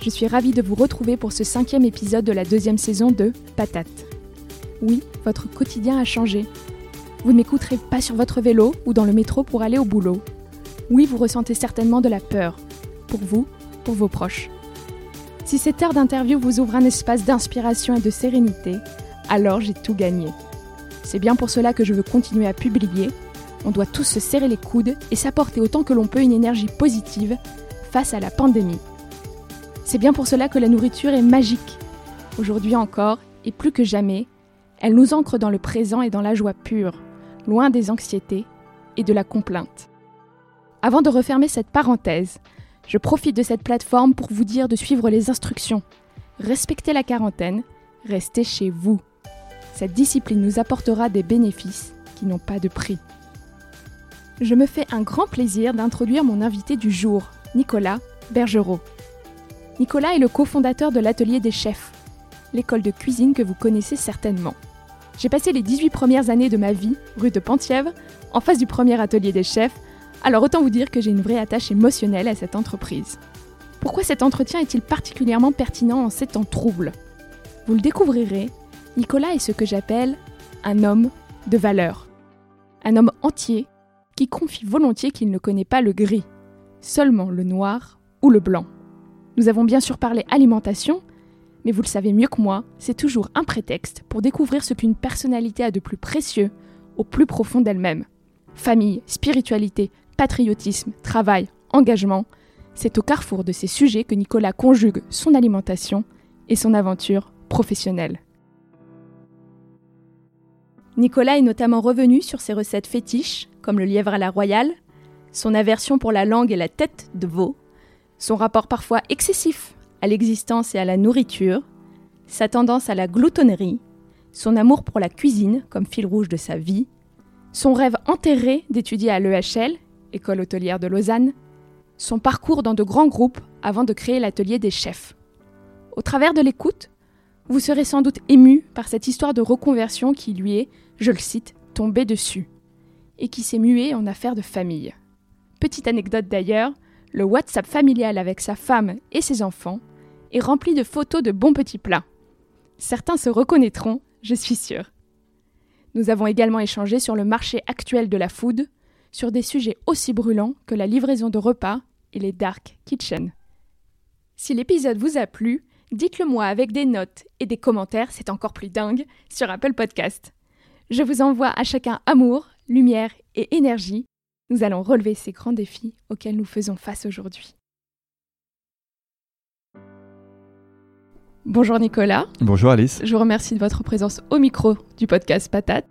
je suis ravie de vous retrouver pour ce cinquième épisode de la deuxième saison de Patate. Oui, votre quotidien a changé. Vous ne m'écouterez pas sur votre vélo ou dans le métro pour aller au boulot. Oui, vous ressentez certainement de la peur. Pour vous, pour vos proches. Si cette heure d'interview vous ouvre un espace d'inspiration et de sérénité, alors j'ai tout gagné. C'est bien pour cela que je veux continuer à publier. On doit tous se serrer les coudes et s'apporter autant que l'on peut une énergie positive face à la pandémie. C'est bien pour cela que la nourriture est magique. Aujourd'hui encore, et plus que jamais, elle nous ancre dans le présent et dans la joie pure, loin des anxiétés et de la complainte. Avant de refermer cette parenthèse, je profite de cette plateforme pour vous dire de suivre les instructions. Respectez la quarantaine, restez chez vous. Cette discipline nous apportera des bénéfices qui n'ont pas de prix. Je me fais un grand plaisir d'introduire mon invité du jour, Nicolas Bergerot. Nicolas est le cofondateur de l'Atelier des Chefs, l'école de cuisine que vous connaissez certainement. J'ai passé les 18 premières années de ma vie, rue de Penthièvre, en face du premier atelier des chefs, alors autant vous dire que j'ai une vraie attache émotionnelle à cette entreprise. Pourquoi cet entretien est-il particulièrement pertinent en ces temps troubles? Vous le découvrirez, Nicolas est ce que j'appelle un homme de valeur. Un homme entier qui confie volontiers qu'il ne connaît pas le gris seulement le noir ou le blanc. Nous avons bien sûr parlé alimentation, mais vous le savez mieux que moi, c'est toujours un prétexte pour découvrir ce qu'une personnalité a de plus précieux au plus profond d'elle-même. Famille, spiritualité, patriotisme, travail, engagement, c'est au carrefour de ces sujets que Nicolas conjugue son alimentation et son aventure professionnelle. Nicolas est notamment revenu sur ses recettes fétiches, comme le lièvre à la royale, son aversion pour la langue et la tête de veau, son rapport parfois excessif à l'existence et à la nourriture, sa tendance à la gloutonnerie, son amour pour la cuisine comme fil rouge de sa vie, son rêve enterré d'étudier à l'EHL, école hôtelière de Lausanne, son parcours dans de grands groupes avant de créer l'atelier des chefs. Au travers de l'écoute, vous serez sans doute ému par cette histoire de reconversion qui lui est, je le cite, tombée dessus, et qui s'est muée en affaire de famille. Petite anecdote d'ailleurs, le WhatsApp familial avec sa femme et ses enfants est rempli de photos de bons petits plats. Certains se reconnaîtront, je suis sûre. Nous avons également échangé sur le marché actuel de la food, sur des sujets aussi brûlants que la livraison de repas et les dark kitchens. Si l'épisode vous a plu, dites-le moi avec des notes et des commentaires, c'est encore plus dingue, sur Apple Podcast. Je vous envoie à chacun amour, lumière et énergie nous allons relever ces grands défis auxquels nous faisons face aujourd'hui. Bonjour Nicolas. Bonjour Alice. Je vous remercie de votre présence au micro du podcast Patate.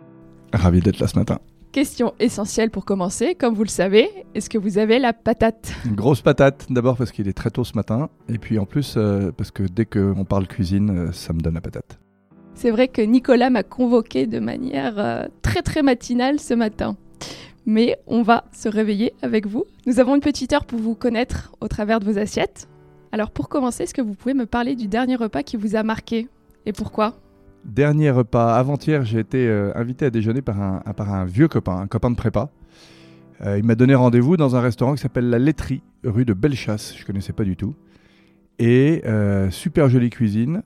Ravi d'être là ce matin. Question essentielle pour commencer, comme vous le savez, est-ce que vous avez la patate? Une grosse patate, d'abord parce qu'il est très tôt ce matin, et puis en plus euh, parce que dès qu'on parle cuisine, euh, ça me donne la patate. C'est vrai que Nicolas m'a convoqué de manière euh, très très matinale ce matin mais on va se réveiller avec vous. Nous avons une petite heure pour vous connaître au travers de vos assiettes. Alors pour commencer, est-ce que vous pouvez me parler du dernier repas qui vous a marqué et pourquoi? Dernier repas, avant-hier, j'ai été euh, invité à déjeuner par un, vieux copain, un copain de prépa. Euh, il m'a donné rendez-vous dans un restaurant qui s'appelle La Laiterie, rue de Bellechasse, je ne connaissais pas du tout. Et euh, super jolie cuisine,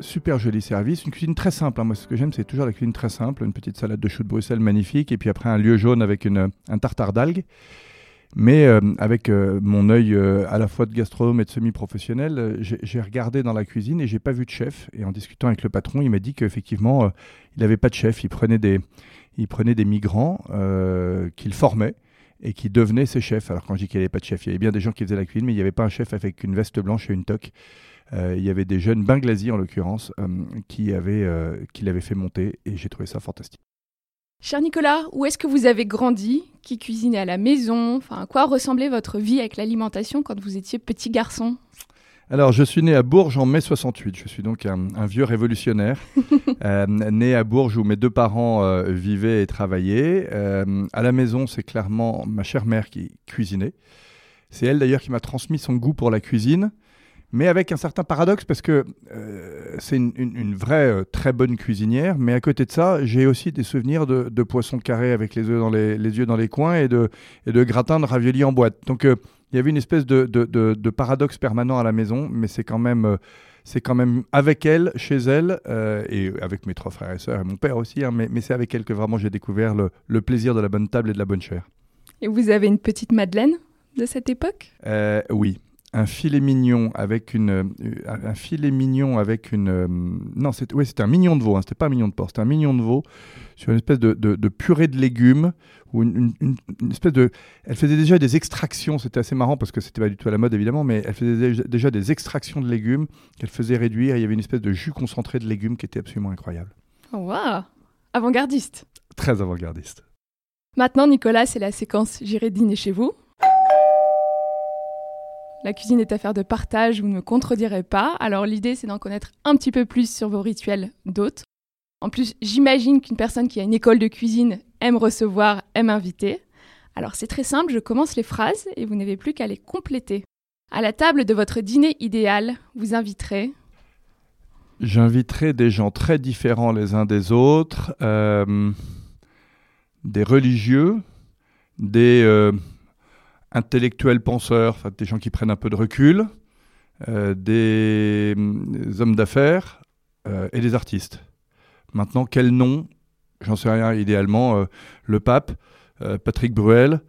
super joli service. Une cuisine très simple. Hein. Moi, ce que j'aime, c'est toujours la cuisine très simple. Une petite salade de choux de Bruxelles magnifique. Et puis après, un lieu jaune avec une, un tartare d'algues. Mais euh, avec euh, mon œil euh, à la fois de gastronome et de semi-professionnel, j'ai regardé dans la cuisine et j'ai pas vu de chef. Et en discutant avec le patron, il m'a dit qu'effectivement, il n'avait pas de chef. Il prenait des, il prenait des migrants qu'il formait et qui devenaient ses chefs. Alors quand je dis qu'il n'y avait pas de chef, il y avait bien des gens qui faisaient la cuisine, mais il n'y avait pas un chef avec une veste blanche et une toque. Il y avait des jeunes Benglazi en l'occurrence qui, avaient, qui l'avaient fait monter et j'ai trouvé ça fantastique. Cher Nicolas, où est-ce que vous avez grandi? Qui cuisinait à la maison? Enfin, à quoi ressemblait votre vie avec l'alimentation quand vous étiez petit garçon? Alors, je suis né à Bourges en mai 68. Je suis donc un, vieux révolutionnaire, euh, né à Bourges où mes deux parents euh, vivaient et travaillaient. Euh, à la maison, c'est clairement ma chère mère qui cuisinait. C'est elle d'ailleurs qui m'a transmis son goût pour la cuisine mais avec un certain paradoxe parce que euh, c'est une, vraie euh, très bonne cuisinière, mais à côté de ça, j'ai aussi des souvenirs de, de poissons carrés avec les, œufs dans les, yeux dans les coins et de, et de gratins de raviolis en boîte. Donc euh, il y avait une espèce de, de, paradoxe permanent à la maison, mais c'est quand même... c'est quand même avec elle, chez elle, et avec mes trois frères et sœurs et mon père aussi, hein, mais, mais c'est avec elle que vraiment j'ai découvert le, le, plaisir de la bonne table et de la bonne chair. Et vous avez une petite Madeleine de cette époque? Oui, un filet mignon avec une euh, un filet mignon avec une euh, non c'était ouais, c'était un mignon de veau hein, c'était pas un mignon de porc c'était un mignon de veau sur une espèce de, de, purée de légumes ou une, une, espèce de elle faisait déjà des extractions c'était assez marrant parce que c'était pas du tout à la mode évidemment mais elle faisait déjà des extractions de légumes qu'elle faisait réduire il y avait une espèce de jus concentré de légumes qui était absolument incroyable. Waouh! Avant-gardiste. Très avant-gardiste. Maintenant Nicolas c'est la séquence j'irai dîner chez vous la cuisine est affaire de partage, vous ne me contredirez pas. Alors l'idée, c'est d'en connaître un petit peu plus sur vos rituels d'hôtes. En plus, j'imagine qu'une personne qui a une école de cuisine aime recevoir, aime inviter. Alors c'est très simple, je commence les phrases et vous n'avez plus qu'à les compléter. À la table de votre dîner idéal, vous inviterez J'inviterai des gens très différents les uns des autres, euh, des religieux, des, euh, intellectuels penseurs, des gens qui prennent un peu de recul, euh, des, mm, hommes d'affaires euh, et des artistes. Maintenant, quel nom? J'en sais rien. Idéalement, euh, le pape, Patrick Bruel,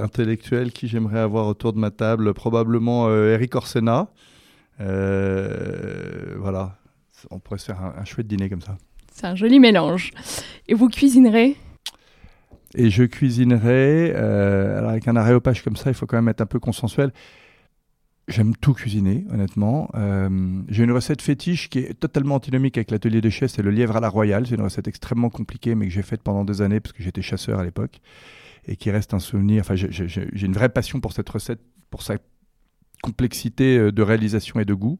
intellectuel qui j'aimerais avoir autour de ma table, probablement Eric Orsena. voilà, on pourrait se faire un, un chouette dîner comme ça. C'est un joli mélange. Et vous cuisinerez? Et je cuisinerai, euh, alors avec un aréopage comme ça, il faut quand même être un peu consensuel. J'aime tout cuisiner, honnêtement. Euh, j'ai une recette fétiche qui est totalement antinomique avec l'atelier des chefs, c'est le lièvre à la royale. C'est une recette extrêmement compliquée, mais que j'ai faite pendant des années parce que j'étais chasseur à l'époque et qui reste un souvenir. Enfin, j'ai une vraie passion pour cette recette, pour sa complexité euh, de réalisation et de goût.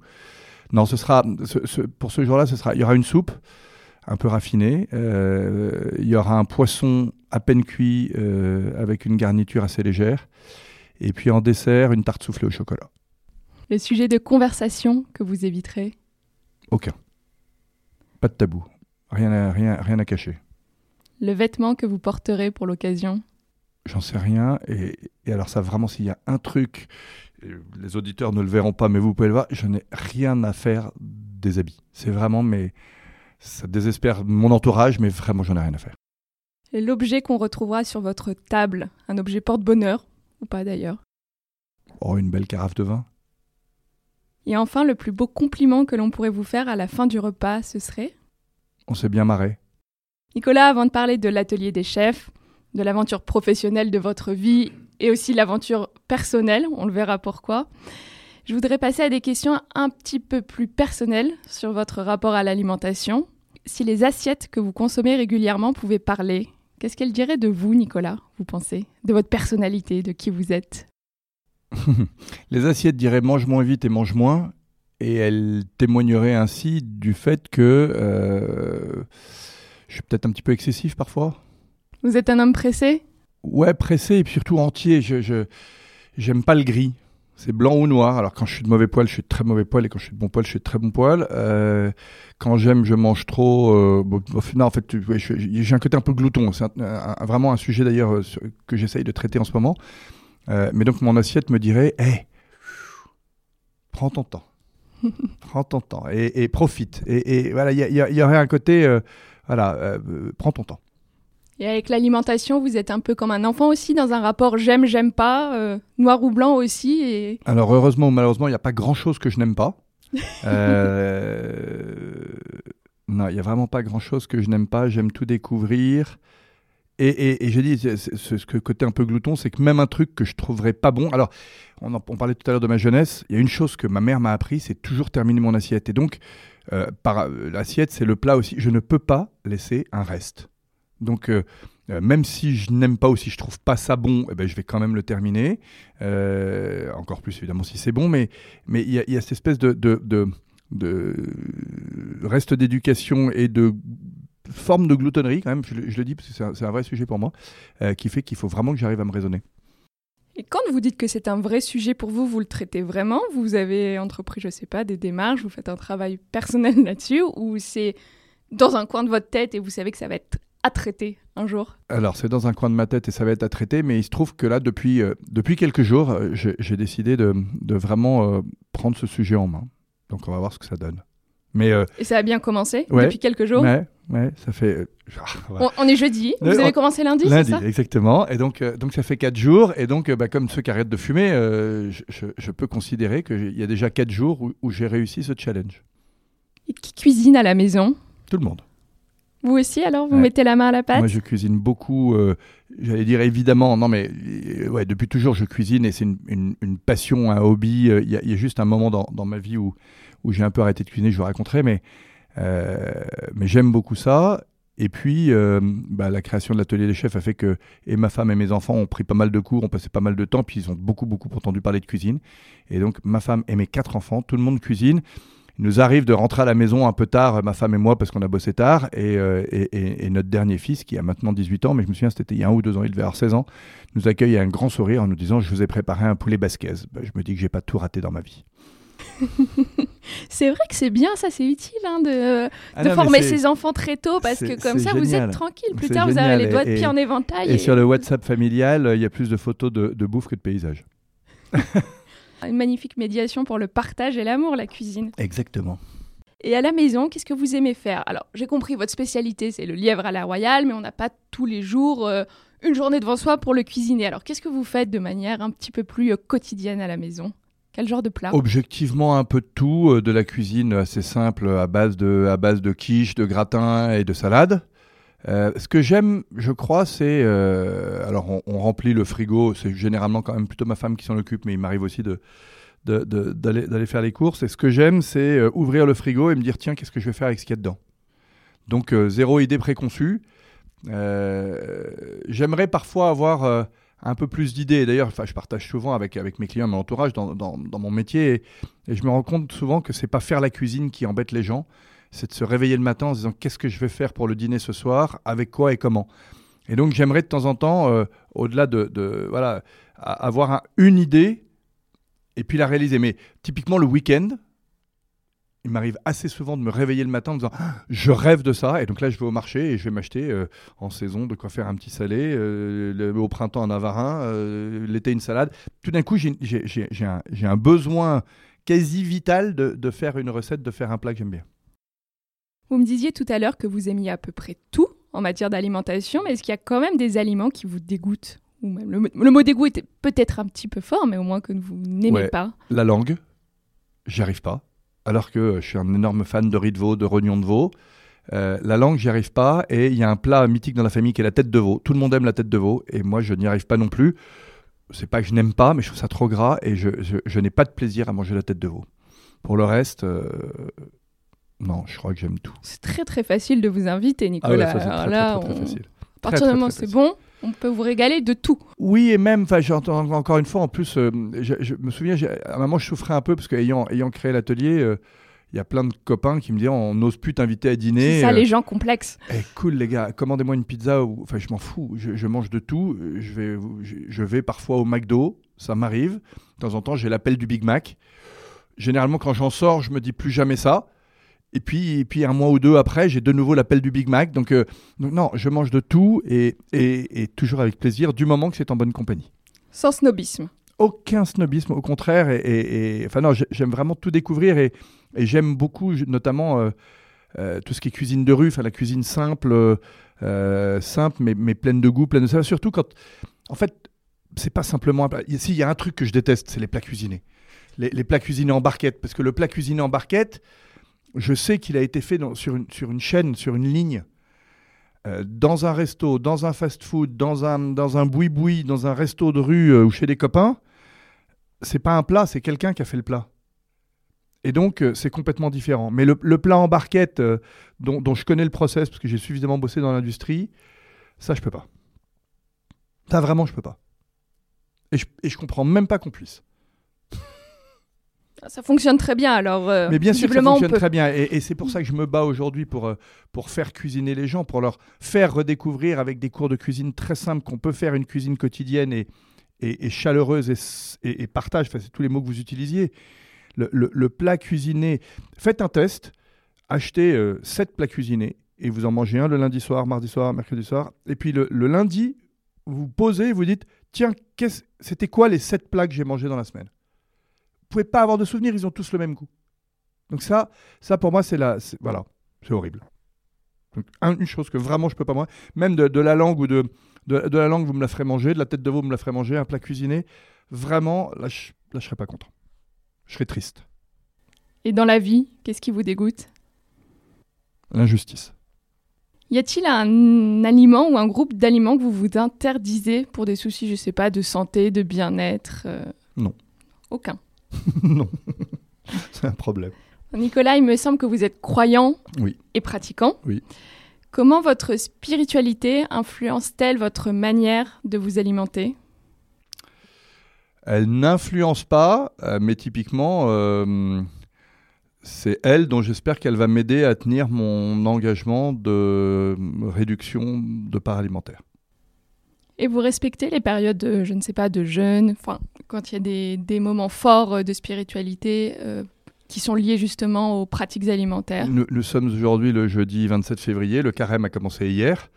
Non, ce sera pour ce jour-là, ce sera. Il y aura une soupe un peu raffiné. Euh, il y aura un poisson à peine cuit euh, avec une garniture assez légère. Et puis en dessert, une tarte soufflée au chocolat. Le sujet de conversation que vous éviterez? Aucun. Pas de tabou. Rien à, rien, rien à cacher. Le vêtement que vous porterez pour l'occasion? J'en sais rien. Et, et alors ça, vraiment, s'il y a un truc, les auditeurs ne le verront pas, mais vous pouvez le voir, je n'ai rien à faire des habits. C'est vraiment mes ça désespère mon entourage, mais vraiment, j'en ai rien à faire. Et l'objet qu'on retrouvera sur votre table, un objet porte-bonheur, ou pas d'ailleurs Oh, une belle carafe de vin. Et enfin, le plus beau compliment que l'on pourrait vous faire à la fin du repas, ce serait On s'est bien marré. Nicolas, avant de parler de l'atelier des chefs, de l'aventure professionnelle de votre vie et aussi l'aventure personnelle, on le verra pourquoi, je voudrais passer à des questions un petit peu plus personnelles sur votre rapport à l'alimentation. Si les assiettes que vous consommez régulièrement pouvaient parler, qu'est-ce qu'elles diraient de vous, Nicolas, vous pensez? De votre personnalité, de qui vous êtes? Les assiettes diraient mange moins vite et mange moins, et elles témoigneraient ainsi du fait que euh, je suis peut-être un petit peu excessif parfois. Vous êtes un homme pressé? Ouais, pressé et surtout entier. Je, je j'aime pas le gris. C'est blanc ou noir. Alors quand je suis de mauvais poil, je suis de très mauvais poil, et quand je suis de bon poil, je suis de très bon poil. Euh, quand j'aime, je mange trop. Euh, non, en fait, j'ai un côté un peu glouton. C'est vraiment un sujet d'ailleurs euh, que j'essaye de traiter en ce moment. Euh, mais donc mon assiette me dirait, hé, prends ton temps, prends ton temps et, profite. Et, voilà, il y, y, aurait un côté, voilà, prends ton temps. Et avec l'alimentation, vous êtes un peu comme un enfant aussi, dans un rapport j'aime, j'aime pas, euh, noir ou blanc aussi. Et... Alors heureusement ou malheureusement, il n'y a pas grand-chose que je n'aime pas. Euh, non, il n'y a vraiment pas grand-chose que je n'aime pas. J'aime tout découvrir. Et, et, et je dis, ce que côté un peu glouton, c'est que même un truc que je trouverais pas bon. Alors, on, en, on parlait tout à l'heure de ma jeunesse. Il y a une chose que ma mère m'a appris, c'est toujours terminer mon assiette. Et donc, euh, par l'assiette, c'est le plat aussi. Je ne peux pas laisser un reste. Donc, euh, euh, même si je n'aime pas ou si je trouve pas ça bon, eh ben, je vais quand même le terminer. Euh, encore plus évidemment si c'est bon, mais mais il y, y, a cette espèce de, de, de, reste d'éducation et de forme de gloutonnerie quand même, je, le dis parce que c'est un, vrai sujet pour moi, qui fait qu'il faut vraiment que j'arrive à me raisonner. Et quand vous dites que c'est un vrai sujet pour vous, vous le traitez vraiment? Vous avez entrepris, je sais pas, des démarches, vous faites un travail personnel là-dessus, ou c'est dans un coin de votre tête et vous savez que ça va être à traiter un jour Alors, c'est dans un coin de ma tête et ça va être à traiter, mais il se trouve que là, depuis, euh, depuis quelques jours, euh, j'ai décidé de, de vraiment euh, prendre ce sujet en main. Donc, on va voir ce que ça donne. Mais, et ça a bien commencé ouais, depuis quelques jours Ouais, ouais ça fait. on, on, est jeudi, vous avez commencé lundi, Lundi, ça? exactement. Et donc, donc, ça fait quatre jours. Et donc, bah, comme ceux qui arrêtent de fumer, je, je, je, peux considérer qu'il y a déjà quatre jours où, où j'ai réussi ce challenge. Et qui cuisine à la maison? Tout le monde. Vous aussi, alors, vous ouais. mettez la main à la pâte Moi, je cuisine beaucoup. Euh, J'allais dire évidemment, non, mais ouais, depuis toujours, je cuisine et c'est une, une, une, passion, un hobby. Il y, a, il y, a juste un moment dans, dans ma vie où, où j'ai un peu arrêté de cuisiner, je vous raconterai, mais, euh, mais j'aime beaucoup ça. Et puis, euh, bah, la création de l'atelier des chefs a fait que et ma femme et mes enfants ont pris pas mal de cours, ont passé pas mal de temps, puis ils ont beaucoup, beaucoup entendu parler de cuisine. Et donc, ma femme et mes quatre enfants, tout le monde cuisine. Il nous arrive de rentrer à la maison un peu tard, ma femme et moi, parce qu'on a bossé tard, et, euh, et, et, notre dernier fils, qui a maintenant 18 ans, mais je me souviens, c'était il y a un ou deux ans, il devait avoir 16 ans, nous accueille avec un grand sourire en nous disant Je vous ai préparé un poulet basquez. Ben, je me dis que j'ai pas tout raté dans ma vie. c'est vrai que c'est bien, ça, c'est utile hein, de, ah de non, former ses enfants très tôt parce que comme ça, génial. vous êtes tranquille. Plus tard, génial. vous avez les doigts de pied en éventail. Et, et, sur le WhatsApp familial, il y a plus de photos de, de bouffe que de paysages. Une magnifique médiation pour le partage et l'amour, la cuisine. Exactement. Et à la maison, qu'est-ce que vous aimez faire? Alors, j'ai compris, votre spécialité, c'est le lièvre à la royale, mais on n'a pas tous les jours euh, une journée devant soi pour le cuisiner. Alors, qu'est-ce que vous faites de manière un petit peu plus euh, quotidienne à la maison? Quel genre de plat? Objectivement, un peu de tout, euh, de la cuisine assez simple à base de, à base de quiche, de gratin et de salade. Euh, ce que j'aime, je crois, c'est euh, alors on, remplit le frigo. C'est généralement quand même plutôt ma femme qui s'en occupe, mais il m'arrive aussi de d'aller faire les courses. Et ce que j'aime, c'est euh, ouvrir le frigo et me dire tiens, qu'est-ce que je vais faire avec ce qu'il y a dedans? Donc zéro idée préconçue. J'aimerais parfois avoir un peu plus d'idées. D'ailleurs, je partage souvent avec, avec mes clients, mon entourage, dans, dans, dans mon métier, et, et, je me rends compte souvent que c'est pas faire la cuisine qui embête les gens, c'est de se réveiller le matin en se disant qu'est-ce que je vais faire pour le dîner ce soir, avec quoi et comment. Et donc j'aimerais de temps en temps, euh, au-delà de, de, voilà, avoir un, une idée et puis la réaliser. Mais typiquement le week-end, il m'arrive assez souvent de me réveiller le matin en me disant je rêve de ça et donc là je vais au marché et je vais m'acheter euh, en saison de quoi faire un petit salé euh, au printemps un avarin l'été une salade tout d'un coup j'ai un, un, besoin quasi vital de, de, faire une recette de faire un plat que j'aime bien vous me disiez tout à l'heure que vous aimiez à peu près tout en matière d'alimentation mais est-ce qu'il y a quand même des aliments qui vous dégoûtent ou même le, le mot dégoût était peut-être un petit peu fort mais au moins que vous n'aimez ouais, pas la langue j'y arrive pas alors que je suis un énorme fan de riz de veau, de rognon de veau. Euh, la langue, j'y arrive pas. Et il y a un plat mythique dans la famille qui est la tête de veau. Tout le monde aime la tête de veau. Et moi, je n'y arrive pas non plus. C'est pas que je n'aime pas, mais je trouve ça trop gras. Et je, je, je n'ai pas de plaisir à manger la tête de veau. Pour le reste, euh, non, je crois que j'aime tout. C'est très très facile de vous inviter, Nicolas. Ah ouais, ça, très, là, très, très, on... facile. À partir du moment où c'est bon, on peut vous régaler de tout. Oui, et même, j'entends encore une fois, en plus, euh, je, je, me souviens, à un moment, je souffrais un peu parce qu'ayant ayant créé l'atelier, euh, il y a plein de copains qui me disaient on n'ose plus t'inviter à dîner. C'est ça, euh, les gens complexes. Eh, cool, les gars, commandez-moi une pizza. Enfin, je m'en fous, je, je, mange de tout. Je vais, je vais parfois au McDo, ça m'arrive. De temps en temps, j'ai l'appel du Big Mac. Généralement, quand j'en sors, je me dis plus jamais ça. Et puis, et puis un mois ou deux après, j'ai de nouveau l'appel du Big Mac. Donc, euh, donc, non, je mange de tout et, et, et toujours avec plaisir, du moment que c'est en bonne compagnie. Sans snobisme. Aucun snobisme, au contraire. Et, enfin non, j'aime vraiment tout découvrir et, j'aime beaucoup, notamment. Euh, euh, tout ce qui est cuisine de rue, enfin la cuisine simple, simple mais, mais pleine de goût, pleine de ça. Surtout quand, en fait, c'est pas simplement un plat. Il y a un truc que je déteste, c'est les plats cuisinés. Les, les plats cuisinés en barquette, parce que le plat cuisiné en barquette, je sais qu'il a été fait sur, une, chaîne, sur une ligne, euh, dans un resto, dans un fast-food, dans un, dans boui-boui, dans un resto de rue euh, ou chez des copains. C'est pas un plat, c'est quelqu'un qui a fait le plat. Et donc, euh, c'est complètement différent. Mais le, plat en barquette, dont, dont je connais le process, parce que j'ai suffisamment bossé dans l'industrie, ça, je peux pas. Ça, vraiment, je peux pas. Et je, et je comprends même pas qu'on puisse. Ça fonctionne très bien, alors. euh, Mais bien sûr que ça fonctionne peut. très bien. Et, et c'est pour ça que je me bats aujourd'hui pour, euh, pour faire cuisiner les gens, pour leur faire redécouvrir avec des cours de cuisine très simples qu'on peut faire une cuisine quotidienne et, et, et chaleureuse et, et- et partage. Enfin, c'est tous les mots que vous utilisiez. Le, le- le plat cuisiné. Faites un test. Achetez 7 plats cuisinés et vous en mangez un le lundi soir, mardi soir, mercredi soir. Et puis le, le lundi, vous posez, vous dites tiens, c'était quoi les 7 plats que j'ai mangés dans la semaine? Pouvez pas avoir de souvenirs, ils ont tous le même goût. Donc ça, ça pour moi, c'est la, voilà, c'est horrible. Donc, une chose que vraiment je peux pas moi, même de, de la langue ou de, de, de la langue, vous me la ferez manger, de la tête de veau, vous me la ferez manger, un plat cuisiné, vraiment, là, je, là, je serais pas content. Je serais triste. Et dans la vie, qu'est-ce qui vous dégoûte? L'injustice. Y a-t-il un aliment ou un groupe d'aliments que vous vous interdisez pour des soucis, je sais pas, de santé, de bien-être euh, Non. Aucun. non, c'est un problème. Nicolas, il me semble que vous êtes croyant Oui. et pratiquant. Oui. Comment votre spiritualité influence-t-elle votre manière de vous alimenter? Elle n'influence pas, euh, mais typiquement, euh, c'est elle dont j'espère qu'elle va m'aider à tenir mon engagement de réduction de part alimentaire. Et vous respectez les périodes, de, je ne sais pas, de jeûne, enfin, quand il y a des, des moments forts euh, de spiritualité euh, qui sont liés justement aux pratiques alimentaires. Nous, sommes aujourd'hui le jeudi 27 février, le carême a commencé hier,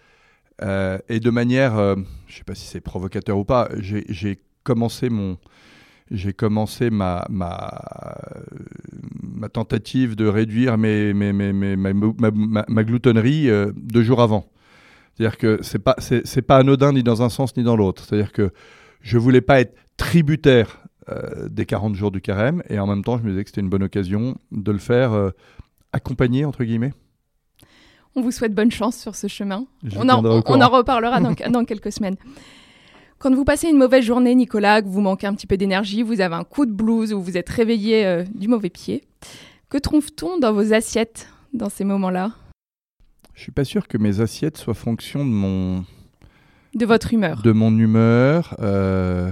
euh, et de manière, je ne sais pas si c'est provocateur ou pas, j'ai commencé mon, commencé ma, ma, tentative de réduire mes, mes, mes, mes- ma, gloutonnerie deux jours avant. C'est-à-dire que c'est pas pas anodin ni dans un sens ni dans l'autre. C'est-à-dire que je voulais pas être tributaire euh, des 40 jours du carême et en même temps je me disais que c'était une bonne occasion de le faire euh, accompagné entre guillemets. On vous souhaite bonne chance sur ce chemin. Je On en, on reparlera dans, dans quelques semaines. Quand vous passez une mauvaise journée, Nicolas, que vous manquez un petit peu d'énergie, vous avez un coup de blues ou vous êtes réveillé euh, du mauvais pied, que trouve-t-on dans vos assiettes dans ces moments-là? Je suis pas sûr que mes assiettes soient fonction de mon De votre humeur de mon humeur. euh,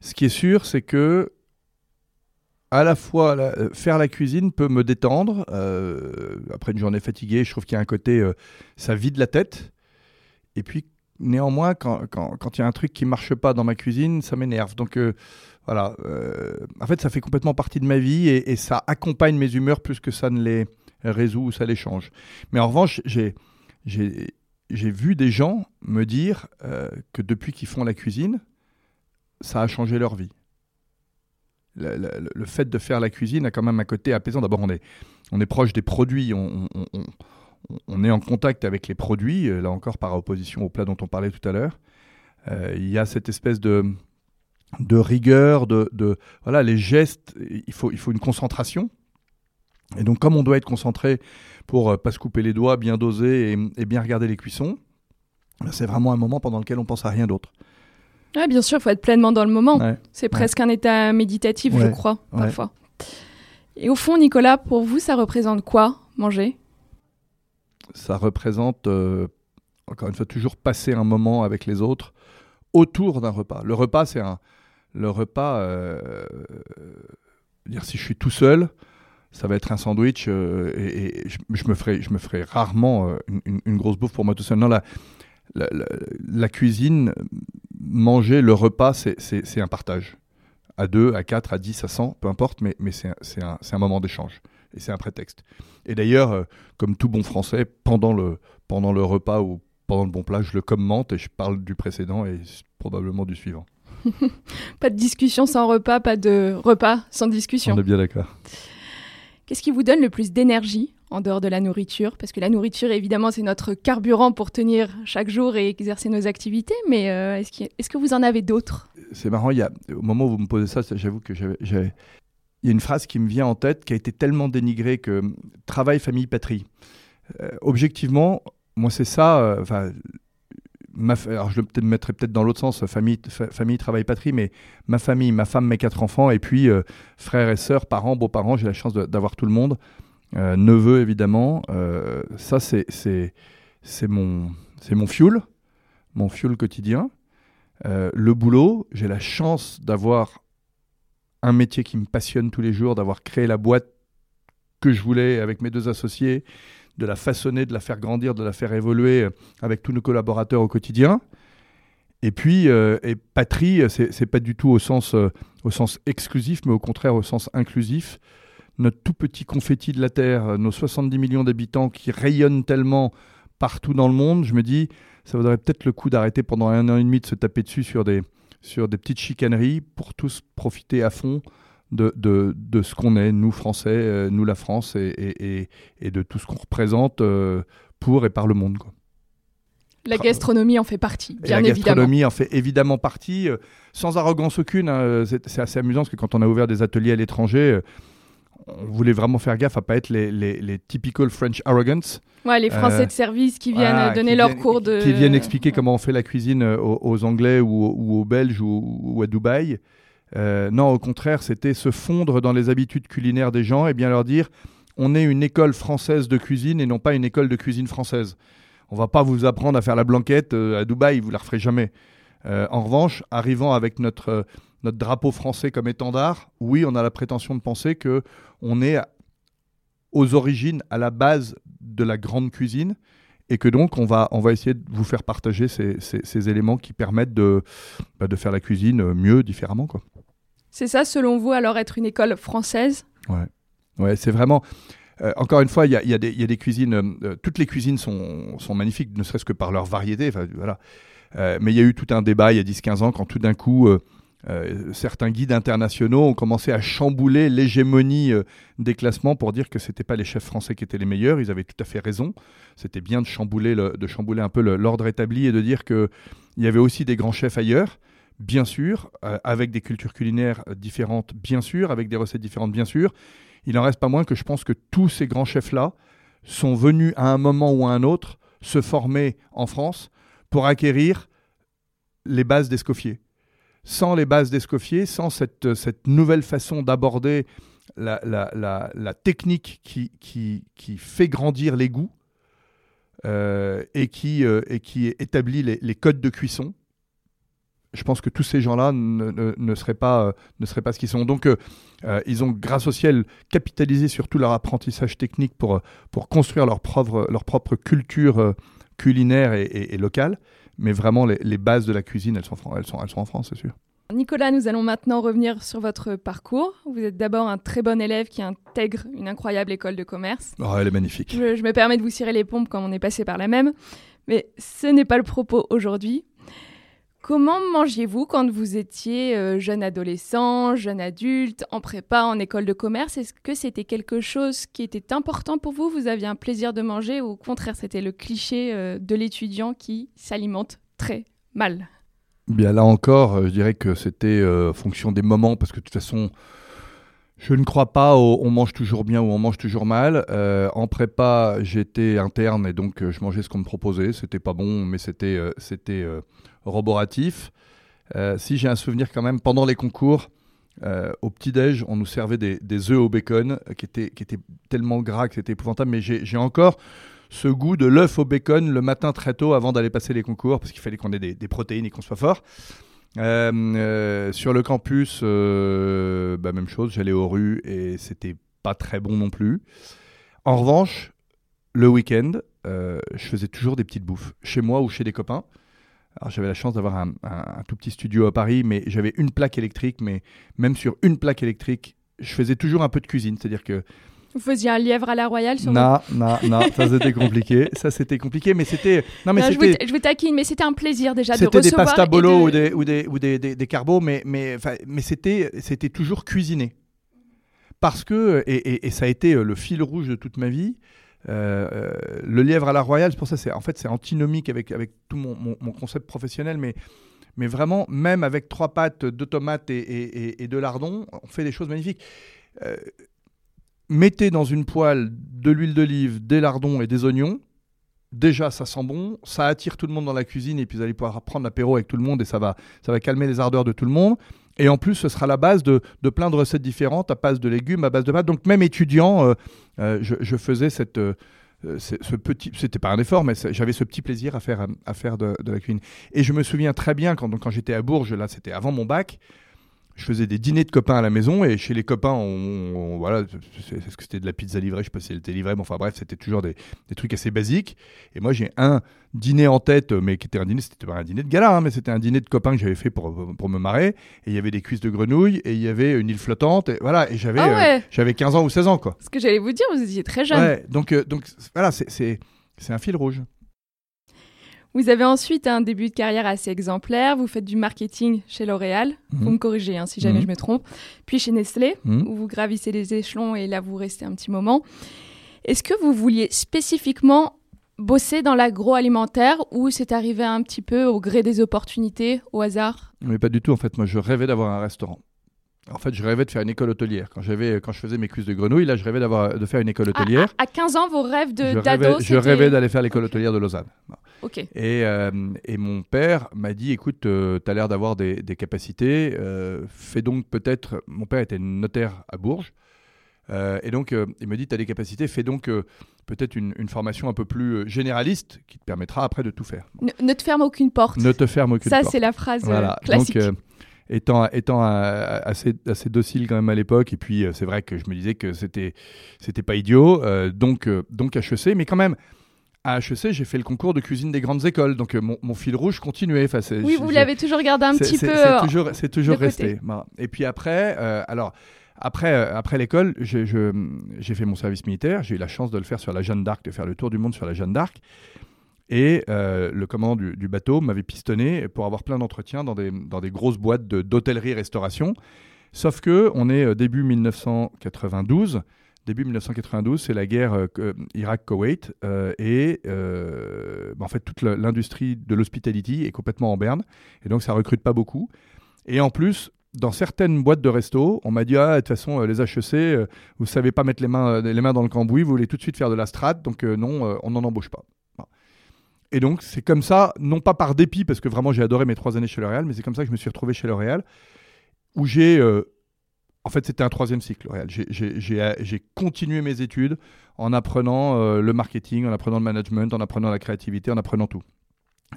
ce qui est sûr, c'est que à la fois euh, faire la cuisine peut me détendre. euh, après une journée fatiguée, je trouve qu'il y a un côté ça vide la tête. Et puis néanmoins, quand quand- quand il y a un truc qui marche pas dans ma cuisine, ça m'énerve. Donc voilà. en fait, ça fait complètement partie de ma vie et, et ça accompagne mes humeurs plus que ça ne les résout ou ça les change. Mais en revanche, j'ai j'ai vu des gens me dire euh, que depuis qu'ils font la cuisine, ça a changé leur vie. Le, fait de faire la cuisine a quand même un côté apaisant. D'abord, on est, on est proche des produits, on- on est en contact avec les produits, euh, là encore par opposition au plat dont on parlait tout à l'heure. Euh, il y a cette espèce de, de rigueur, de, de- voilà, les gestes, il faut, il faut une concentration. Et donc, comme on doit être concentré pour euh, pas se couper les doigts, bien doser et, et bien regarder les cuissons, c'est vraiment un moment pendant lequel on pense à rien d'autre. Ouais, bien sûr, il faut être pleinement dans le moment. Ouais. C'est presque un état méditatif, je crois, parfois. Et au fond, Nicolas, pour vous, ça représente quoi, manger? Ça représente, euh, encore une fois, toujours passer un moment avec les autres autour d'un repas. Le repas, c'est un. Le repas, euh, dire si je suis tout seul, ça va être un sandwich euh, et, et je, je me ferai, je me ferai rarement euh, une, grosse bouffe pour moi tout seul. Non, la, la, la- la cuisine, manger le repas, c'est- un partage. À deux, à quatre, à dix, à cent, peu importe, mais, mais c'est un, un moment d'échange et c'est un prétexte. Et d'ailleurs, euh, comme tout bon français, pendant le, pendant le repas ou pendant le bon plat, je le commente et je parle du précédent et probablement du suivant. Pas de discussion sans repas, pas de repas sans discussion. On est bien d'accord. Qu'est-ce qui vous donne le plus d'énergie en dehors de la nourriture? Parce que la nourriture, évidemment, c'est notre carburant pour tenir chaque jour et exercer nos activités, mais euh, est-ce, est que vous en avez d'autres? C'est marrant, il y a, au moment où vous me posez ça, j'avoue que j'avais, il y a une phrase qui me vient en tête qui a été tellement dénigrée que travail, famille, patrie. Euh, objectivement, moi c'est ça, euh, enfin, alors je le mettrais peut-être dans l'autre sens, famille, famille, travail, patrie, mais ma famille, ma femme, mes quatre enfants, et puis euh, frères et sœurs, parents, beaux-parents, j'ai la chance d'avoir tout le monde, euh, neveux évidemment, euh, ça c'est mon, mon fuel, mon fuel quotidien. le boulot, j'ai la chance d'avoir un métier qui me passionne tous les jours, d'avoir créé la boîte que je voulais avec mes deux associés, de la façonner, de la faire grandir, de la faire évoluer euh, avec tous nos collaborateurs au quotidien. Et puis, euh, et patrie, c'est pas du tout au sens, euh, au sens exclusif, mais au contraire au sens inclusif. Notre tout petit confetti de la Terre, nos 70 millions d'habitants qui rayonnent tellement partout dans le monde, je me dis, ça vaudrait peut-être le coup d'arrêter pendant un an et demi de se taper dessus sur des, sur des petites chicaneries pour tous profiter à fond de, de, de ce qu'on est, nous Français, euh, nous la France, et, et, et, de tout ce qu'on représente euh, pour et par le monde. Quoi. La gastronomie en fait partie, bien évidemment. La gastronomie en fait évidemment partie, euh, sans arrogance aucune. Hein, c'est assez amusant parce que quand on a ouvert des ateliers à l'étranger, on voulait vraiment faire gaffe à pas être les, les, les typical French arrogance. Ouais, les Français de service qui viennent donner leur cours de... Qui viennent expliquer comment on fait la cuisine aux, Anglais ou, ou, aux Belges ou, ou à Dubaï. Euh, non, au contraire, c'était se fondre dans les habitudes culinaires des gens et bien leur dire on est une école française de cuisine et non pas une école de cuisine française. On va pas vous apprendre à faire la blanquette euh, à Dubaï, vous la referez jamais. Euh, en revanche, arrivant avec notre, notre drapeau français comme étendard, oui, on a la prétention de penser que on est aux origines, à la base de la grande cuisine, et que donc on va, on va essayer de vous faire partager ces, ces, éléments qui permettent de, bah, de faire la cuisine mieux, différemment. Quoi. C'est ça, selon vous, alors être une école française? Ouais, ouais c'est vraiment. Euh, encore une fois, il y, a, des cuisines. Euh, euh, toutes les cuisines sont, magnifiques, ne serait-ce que par leur variété. Voilà. mais il y a eu tout un débat il y a 10-15 ans quand tout d'un coup. certains guides internationaux ont commencé à chambouler l'hégémonie des classements pour dire que ce n'étaient pas les chefs français qui étaient les meilleurs. Ils avaient tout à fait raison. C'était bien de chambouler, le, de chambouler un peu l'ordre établi et de dire qu'il y avait aussi des grands chefs ailleurs bien sûr, euh, avec des cultures culinaires différentes, bien sûr, avec des recettes différentes, bien sûr. Il n'en reste pas moins que je pense que tous ces grands chefs-là sont venus à un moment ou à un autre se former en France pour acquérir les bases d'Escoffier. Sans les bases d'Escoffier, sans cette, cette, nouvelle façon d'aborder la, technique qui, qui, fait grandir les goûts euh, et, qui, euh, et qui établit les codes de cuisson, je pense que tous ces gens-là ne, seraient pas, euh, ne seraient pas ce qu'ils sont. Donc, euh, euh, ils ont, grâce au ciel, capitalisé sur tout leur apprentissage technique pour, pour construire leur propre, leur propre culture culinaire et, locale. Mais vraiment, les, bases de la cuisine, elles sont, elles sont, elles sont en France, c'est sûr. Nicolas, nous allons maintenant revenir sur votre parcours. Vous êtes d'abord un très bon élève qui intègre une incroyable école de commerce. Oh, elle est magnifique. Je, je me permets de vous cirer les pompes comme on est passé par la même. Mais ce n'est pas le propos aujourd'hui. Comment mangiez-vous quand vous étiez euh, jeune adolescent, jeune adulte, en prépa, en école de commerce? Est-ce que c'était quelque chose qui était important pour vous? Vous aviez un plaisir de manger? Ou au contraire c'était le cliché euh, de l'étudiant qui s'alimente très mal? Bien là encore, euh, je dirais que c'était fonction des moments parce que de toute façon, je ne crois pas au on mange toujours bien ou on mange toujours mal. en prépa, j'étais interne et donc je mangeais ce qu'on me proposait. C'était pas bon, mais c'était c'était roboratif. Euh, si j'ai un souvenir quand même, pendant les concours, euh, au petit-déj, on nous servait des, œufs au bacon euh, qui, étaient, tellement gras que c'était épouvantable. Mais j'ai encore ce goût de l'œuf au bacon le matin très tôt avant d'aller passer les concours parce qu'il fallait qu'on ait des, des, protéines et qu'on soit fort. sur le campus, bah, même chose, j'allais aux rues et c'était pas très bon non plus. En revanche, le week-end, je faisais toujours des petites bouffes chez moi ou chez des copains. Alors j'avais la chance d'avoir un, tout petit studio à Paris, mais j'avais une plaque électrique, mais même sur une plaque électrique, je faisais toujours un peu de cuisine, c'est-à-dire que vous faisiez un lièvre à la royale sur Non, non, non, ça c'était compliqué. Ça c'était compliqué, mais c'était. Non, mais c'était. Je, vous taquine, mais c'était un plaisir déjà de recevoir. C'était des pasta bolo ou des ou des ou des, des, carbos, mais mais mais c'était c'était toujours cuisiné. Parce que et, et, ça a été euh, le fil rouge de toute ma vie. Le lièvre à la royale, c'est pour ça, c'est en fait c'est antinomique avec avec tout mon, mon, concept professionnel, mais mais vraiment même avec trois pattes de tomates et, et, de lardons, on fait des choses magnifiques mettez dans une poêle de l'huile d'olive, des lardons et des oignons. Déjà, ça sent bon, ça attire tout le monde dans la cuisine et puis vous allez pouvoir prendre l'apéro avec tout le monde et ça va, ça va calmer les ardeurs de tout le monde. Et en plus, ce sera la base de, plein de recettes différentes à base de légumes, à base de pâtes. Donc, même étudiant, euh, euh, je, faisais cette, euh, ce petit. C'était pas un effort, mais j'avais ce petit plaisir à faire, à faire de, la cuisine. Et je me souviens très bien quand, quand j'étais à Bourges, là, c'était avant mon bac je faisais des dîners de copains à la maison et chez les copains, on, voilà, est-ce que c'était de la pizza livrée? Je sais pas si elle était livrée, mais enfin bref, c'était toujours des, trucs assez basiques. Et moi, j'ai un dîner en tête, mais qui était un dîner, c'était pas un dîner de gala, hein, mais c'était un dîner de copains que j'avais fait pour, pour me marrer. Et il y avait des cuisses de grenouilles et il y avait une île flottante. Et voilà, et j'avais ah euh, j'avais 15 ans ou 16 ans, quoi. Ce que j'allais vous dire, vous étiez très jeune. Ouais, donc, euh, donc voilà, c'est un fil rouge. Vous avez ensuite un début de carrière assez exemplaire. Vous faites du marketing chez L'Oréal. Vous mhm. me corrigez hein, si jamais mhm. je me trompe. Puis chez Nestlé, mhm. où vous gravissez les échelons et là vous restez un petit moment. Est-ce que vous vouliez spécifiquement bosser dans l'agroalimentaire ou c'est arrivé un petit peu au gré des opportunités, au hasard? Mais pas du tout en fait. Moi je rêvais d'avoir un restaurant. En fait, je rêvais de faire une école. Quand, j'avais, quand je faisais mes cuisses de grenouille, là, je rêvais d'avoir, de faire une école hôtelière. À, 15 ans, vos rêves de, je d'ado rêvais, Je rêvais d'aller faire l'école hôtelière de Lausanne. Ok. Et, euh, et, mon père m'a dit, écoute, euh, tu as l'air d'avoir des, des capacités, euh, fais donc peut-être... Mon père était notaire à Bourges. et donc, il me dit, tu as des capacités, fais donc peut-être une, une, formation un peu plus généraliste qui te permettra après de tout faire. Ne, te ferme aucune porte. Ne te ferme aucune porte. Ça, c'est la phrase classique. Donc, étant, étant euh, assez, assez docile quand même à l'époque. Et puis, euh, c'est vrai que je me disais que c'était, c'était pas idiot. Euh, donc, donc, HEC. Mais quand même, à HEC, j'ai fait le concours de cuisine des grandes écoles. Donc, mon, fil rouge continuait. Enfin, oui, vous l'avez toujours gardé un petit peu. C'est toujours, c'est toujours resté. Et puis après, alors. Après, après l'école, j'ai fait mon service militaire. J'ai eu la chance de le faire sur la Jeanne d'Arc, de faire le tour du monde sur la Jeanne d'Arc. Et euh, le commandant du, bateau m'avait pistonné pour avoir plein d'entretiens dans des, dans des grosses boîtes d'hôtellerie-restauration. Sauf que on est euh, début 1992. Début 1992, c'est la guerre euh, Irak-Koweït et bah, en fait toute l'industrie de l'hospitality est complètement en berne et donc ça recrute pas beaucoup. Et en plus, dans certaines boîtes de resto, on m'a dit ah de toute façon les HEC, vous savez pas mettre les mains les mains dans le cambouis, vous voulez tout de suite faire de la strat, donc non, on n'en embauche pas. Et donc, c'est comme ça, non pas par dépit, parce que vraiment j'ai adoré mes trois années chez L'Oréal, mais c'est comme ça que je me suis retrouvé chez L'Oréal, où j'ai. Euh, en fait, c'était un troisième cycle, L'Oréal. J'ai continué mes études en apprenant euh, le marketing, en apprenant le management, en apprenant la créativité, en apprenant tout.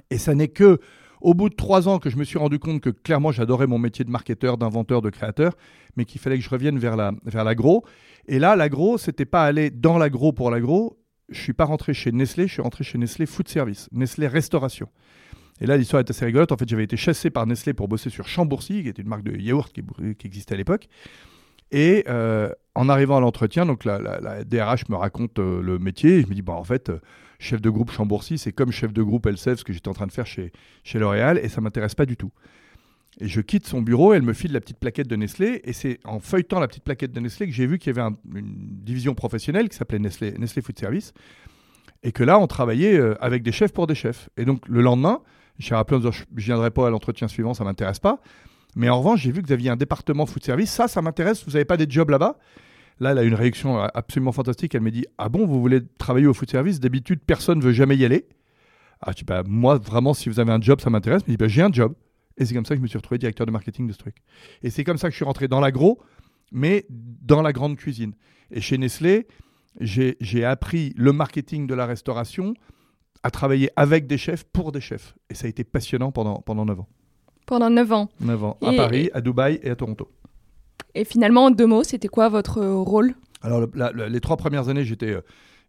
Et ça n'est que au bout de trois ans que je me suis rendu compte que clairement j'adorais mon métier de marketeur, d'inventeur, de créateur, mais qu'il fallait que je revienne vers l'agro. La, vers et là, l'agro, c'était pas aller dans l'agro pour l'agro, je suis pas rentré chez Nestlé, je suis rentré chez Nestlé Food Service, Nestlé Restauration. Et là, l'histoire est assez rigolote. En fait, j'avais été chassé par Nestlé pour bosser sur Chambourcy, qui était une marque de yaourt qui, existait à l'époque. Et euh, en arrivant à l'entretien, donc la, DRH me raconte euh, le métier. Je me dis, bon, en fait, euh, chef de groupe Chambourcy, c'est comme chef de groupe LCF, ce que j'étais en train de faire chez, chez L'Oréal, et ça m'intéresse pas du tout. Et je quitte son bureau, elle me file la petite plaquette de Nestlé, et c'est en feuilletant la petite plaquette de Nestlé que j'ai vu qu'il y avait une division professionnelle qui s'appelait Nestlé, Nestlé Food Service, et que là, on travaillait euh, avec des chefs pour des chefs. Et donc, le lendemain, j'ai rappelé en disant, je ne viendrai pas à l'entretien suivant, ça ne m'intéresse pas. Mais en revanche, j'ai vu que vous aviez un département food service, ça, ça m'intéresse, vous n'avez pas des jobs là-bas Là, elle a une réaction absolument fantastique. Elle me dit Ah bon, vous voulez travailler au food service? D'habitude, personne ne veut jamais y aller. Ah, bah, Moi, vraiment, si vous avez un job, ça m'intéresse. Mais bah, J'ai un job. Et c'est comme ça que je me suis retrouvé directeur de marketing de ce truc. Et c'est comme ça que je suis rentré dans l'agro, mais dans la grande cuisine. Et chez Nestlé, j'ai appris le marketing de la restauration à travailler avec des chefs pour des chefs. Et ça a été passionnant pendant, pendant 9 ans. Pendant 9 ans 9 ans. à Paris, à Dubaï et à Toronto. Et finalement, en deux mots, c'était quoi votre rôle? Alors, les trois premières années, j'étais euh,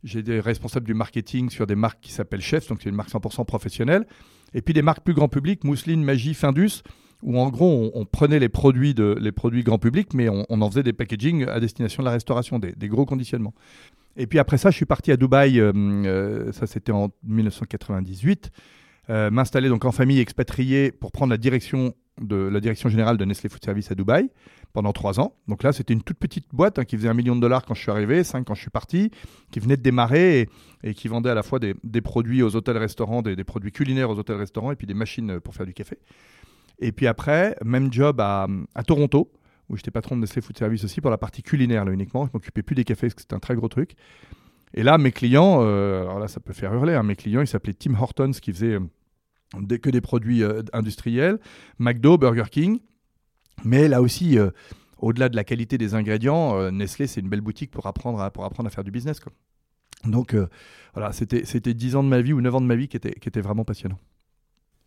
J'étais responsable du marketing sur des marques qui s'appellent Chefs, donc c'est une marque 100% professionnelle. Et puis des marques plus grand public, Mousseline, Magie, Findus, où en gros on, prenait les produits, les produits grand public, mais on, en faisait des packaging à destination de la restauration, des, gros conditionnements. Et puis après ça, je suis parti à Dubaï, euh, euh, ça c'était en 1998, euh, m'installer donc en famille expatriée pour prendre la direction de la direction générale de Nestlé Food Service à Dubaï. Pendant trois ans. Donc là, c'était une toute petite boîte hein, qui faisait un million de dollars quand je suis arrivé, cinq quand je suis parti, qui venait de démarrer et, qui vendait à la fois des, produits aux hôtels-restaurants, des, produits culinaires aux hôtels-restaurants et puis des machines pour faire du café. Et puis après, même job à, Toronto, où j'étais patron de Nestlé Food Service aussi pour la partie culinaire là, uniquement. Je m'occupais plus des cafés parce que c'était un très gros truc. Et là, mes clients, euh, alors là, ça peut faire hurler, hein, mes clients, ils s'appelaient Tim Hortons, qui faisait euh, que des produits euh, industriels, McDo, Burger King. Mais là aussi, au-delà de la qualité des ingrédients, Nestlé, c'est une belle boutique pour apprendre à, pour apprendre à faire du business. Quoi. Donc voilà, c'était, c'était 10 ans de ma vie ou 9 ans de ma vie qui étaient qui était vraiment passionnants.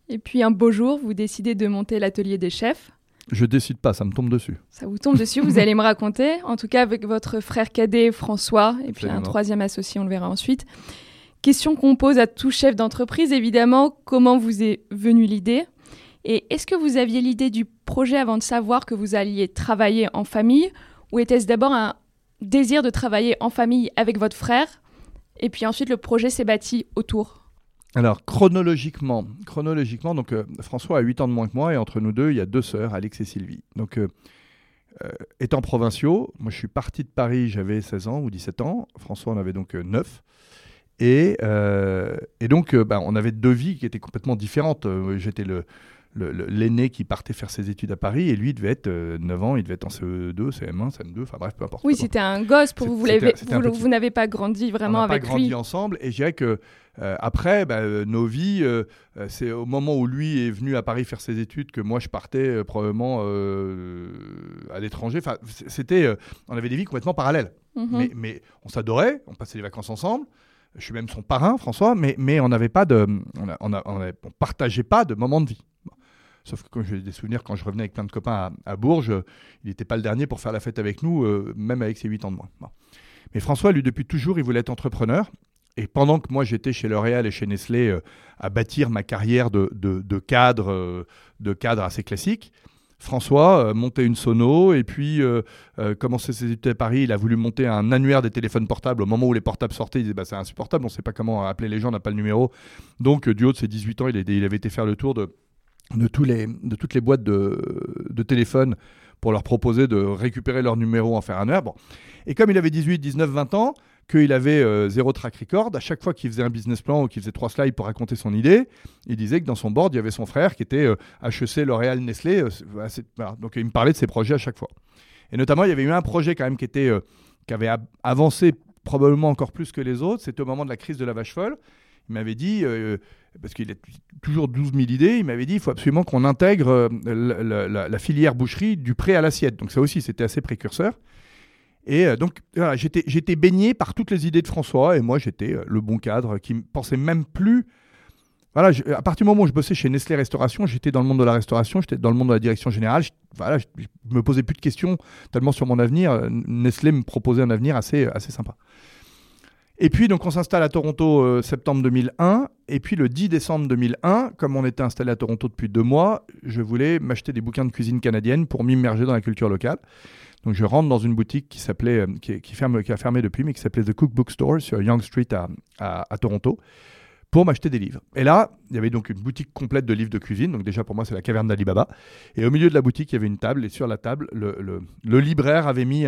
Et puis un beau jour, vous décidez de monter l'atelier des chefs. Je décide pas, ça me tombe dessus. Ça vous tombe dessus, vous allez me raconter. En tout cas, avec votre frère cadet François, et puis un troisième associé, on le verra ensuite. Question qu'on pose à tout chef d'entreprise, évidemment, comment vous est venue l'idée? Et est-ce que vous aviez l'idée du projet avant de savoir que vous alliez travailler en famille Ou était-ce d'abord un désir de travailler en famille avec votre frère Et puis ensuite, le projet s'est bâti autour? Alors, chronologiquement, chronologiquement donc, euh, François a 8 ans de moins que moi, et entre nous deux, il y a deux sœurs, Alex et Sylvie. Donc, euh, euh, étant provinciaux, moi je suis parti de Paris, j'avais 16 ans ou 17 ans, François en avait donc 9. Et, et donc, bah, on avait deux vies qui étaient complètement différentes. J'étais le, l'aîné qui partait faire ses études à Paris et lui devait être 9 ans, il devait être en CE2, CM1, CM2, enfin bref, peu importe. Oui, c'était un gosse pour vous, vous, vous, vous n'avez pas grandi vraiment on avec pas grandi ensemble et je dirais que euh, après, bah, euh, nos vies, euh, c'est au moment où lui est venu à Paris faire ses études que moi je partais probablement à l'étranger. Enfin, c'était, on avait des vies complètement parallèles. Mhm. mais, on s'adorait, on passait les vacances ensemble. Je suis même son parrain, François, mais, mais on n'avait pas de, on, on, partageait pas de moments de vie. Sauf que quand j'ai des souvenirs, quand je revenais avec plein de copains à, Bourges, il n'était pas le dernier pour faire la fête avec nous, même avec ses 8 ans de moins. Mais François, lui, depuis toujours, il voulait être entrepreneur. Et pendant que moi j'étais chez L'Oréal et chez Nestlé euh, à bâtir ma carrière de, cadre, euh, de cadre assez classique, François euh, montait une sono et puis commençait ses études à Paris. Il a voulu monter un annuaire des téléphones portables. Au moment où les portables sortaient, il disait bah, c'est insupportable, on ne sait pas comment appeler les gens, on n'a pas le numéro. Donc du haut de ses 18 ans, il, il avait été faire le tour de, de, toutes les boîtes de, téléphone pour leur proposer de récupérer leur numéro, en faire un heure. Et comme il avait 18, 19, 20 ans, qu'il avait euh, zéro track record. À chaque fois qu'il faisait un business plan ou qu'il faisait trois slides pour raconter son idée, il disait que dans son board, il y avait son frère qui était HEC, euh, L'Oréal, Nestlé. Euh, Donc il me parlait de ses projets à chaque fois. Et notamment, il y avait eu un projet quand même qui, était, qui avait avancé probablement encore plus que les autres. C'était au moment de la crise de la vache folle. Il m'avait dit, parce qu'il a toujours 12 000 idées, il m'avait dit il faut absolument qu'on intègre la, la, filière boucherie du prêt à l'assiette. Donc ça aussi, c'était assez précurseur. Et euh, donc, j'étais baigné par toutes les idées de François, et moi, j'étais euh, le bon cadre qui ne pensait même plus. Voilà, à partir du moment où je bossais chez Nestlé Restauration, j'étais dans le monde de la restauration, j'étais dans le monde de la direction générale. Je, voilà, je, me posais plus de questions tellement sur mon avenir. Euh, Nestlé me proposait un avenir assez, assez sympa. Et puis, donc, on s'installe à Toronto septembre 2001. Et puis, le 10 décembre 2001, comme on était installé à Toronto depuis deux mois, je voulais m'acheter des bouquins de cuisine canadienne pour m'immerger dans la culture locale. Donc je rentre dans une boutique qui s'appelait, euh, qui, ferme, qui a fermé depuis, mais qui s'appelait The Cookbook Store sur Young Street à, Toronto, pour m'acheter des livres. Et là, il y avait donc une boutique complète de livres de cuisine. Donc déjà pour moi, c'est la caverne d'Alibaba. Et au milieu de la boutique, il y avait une table. Et sur la table, le, libraire avait mis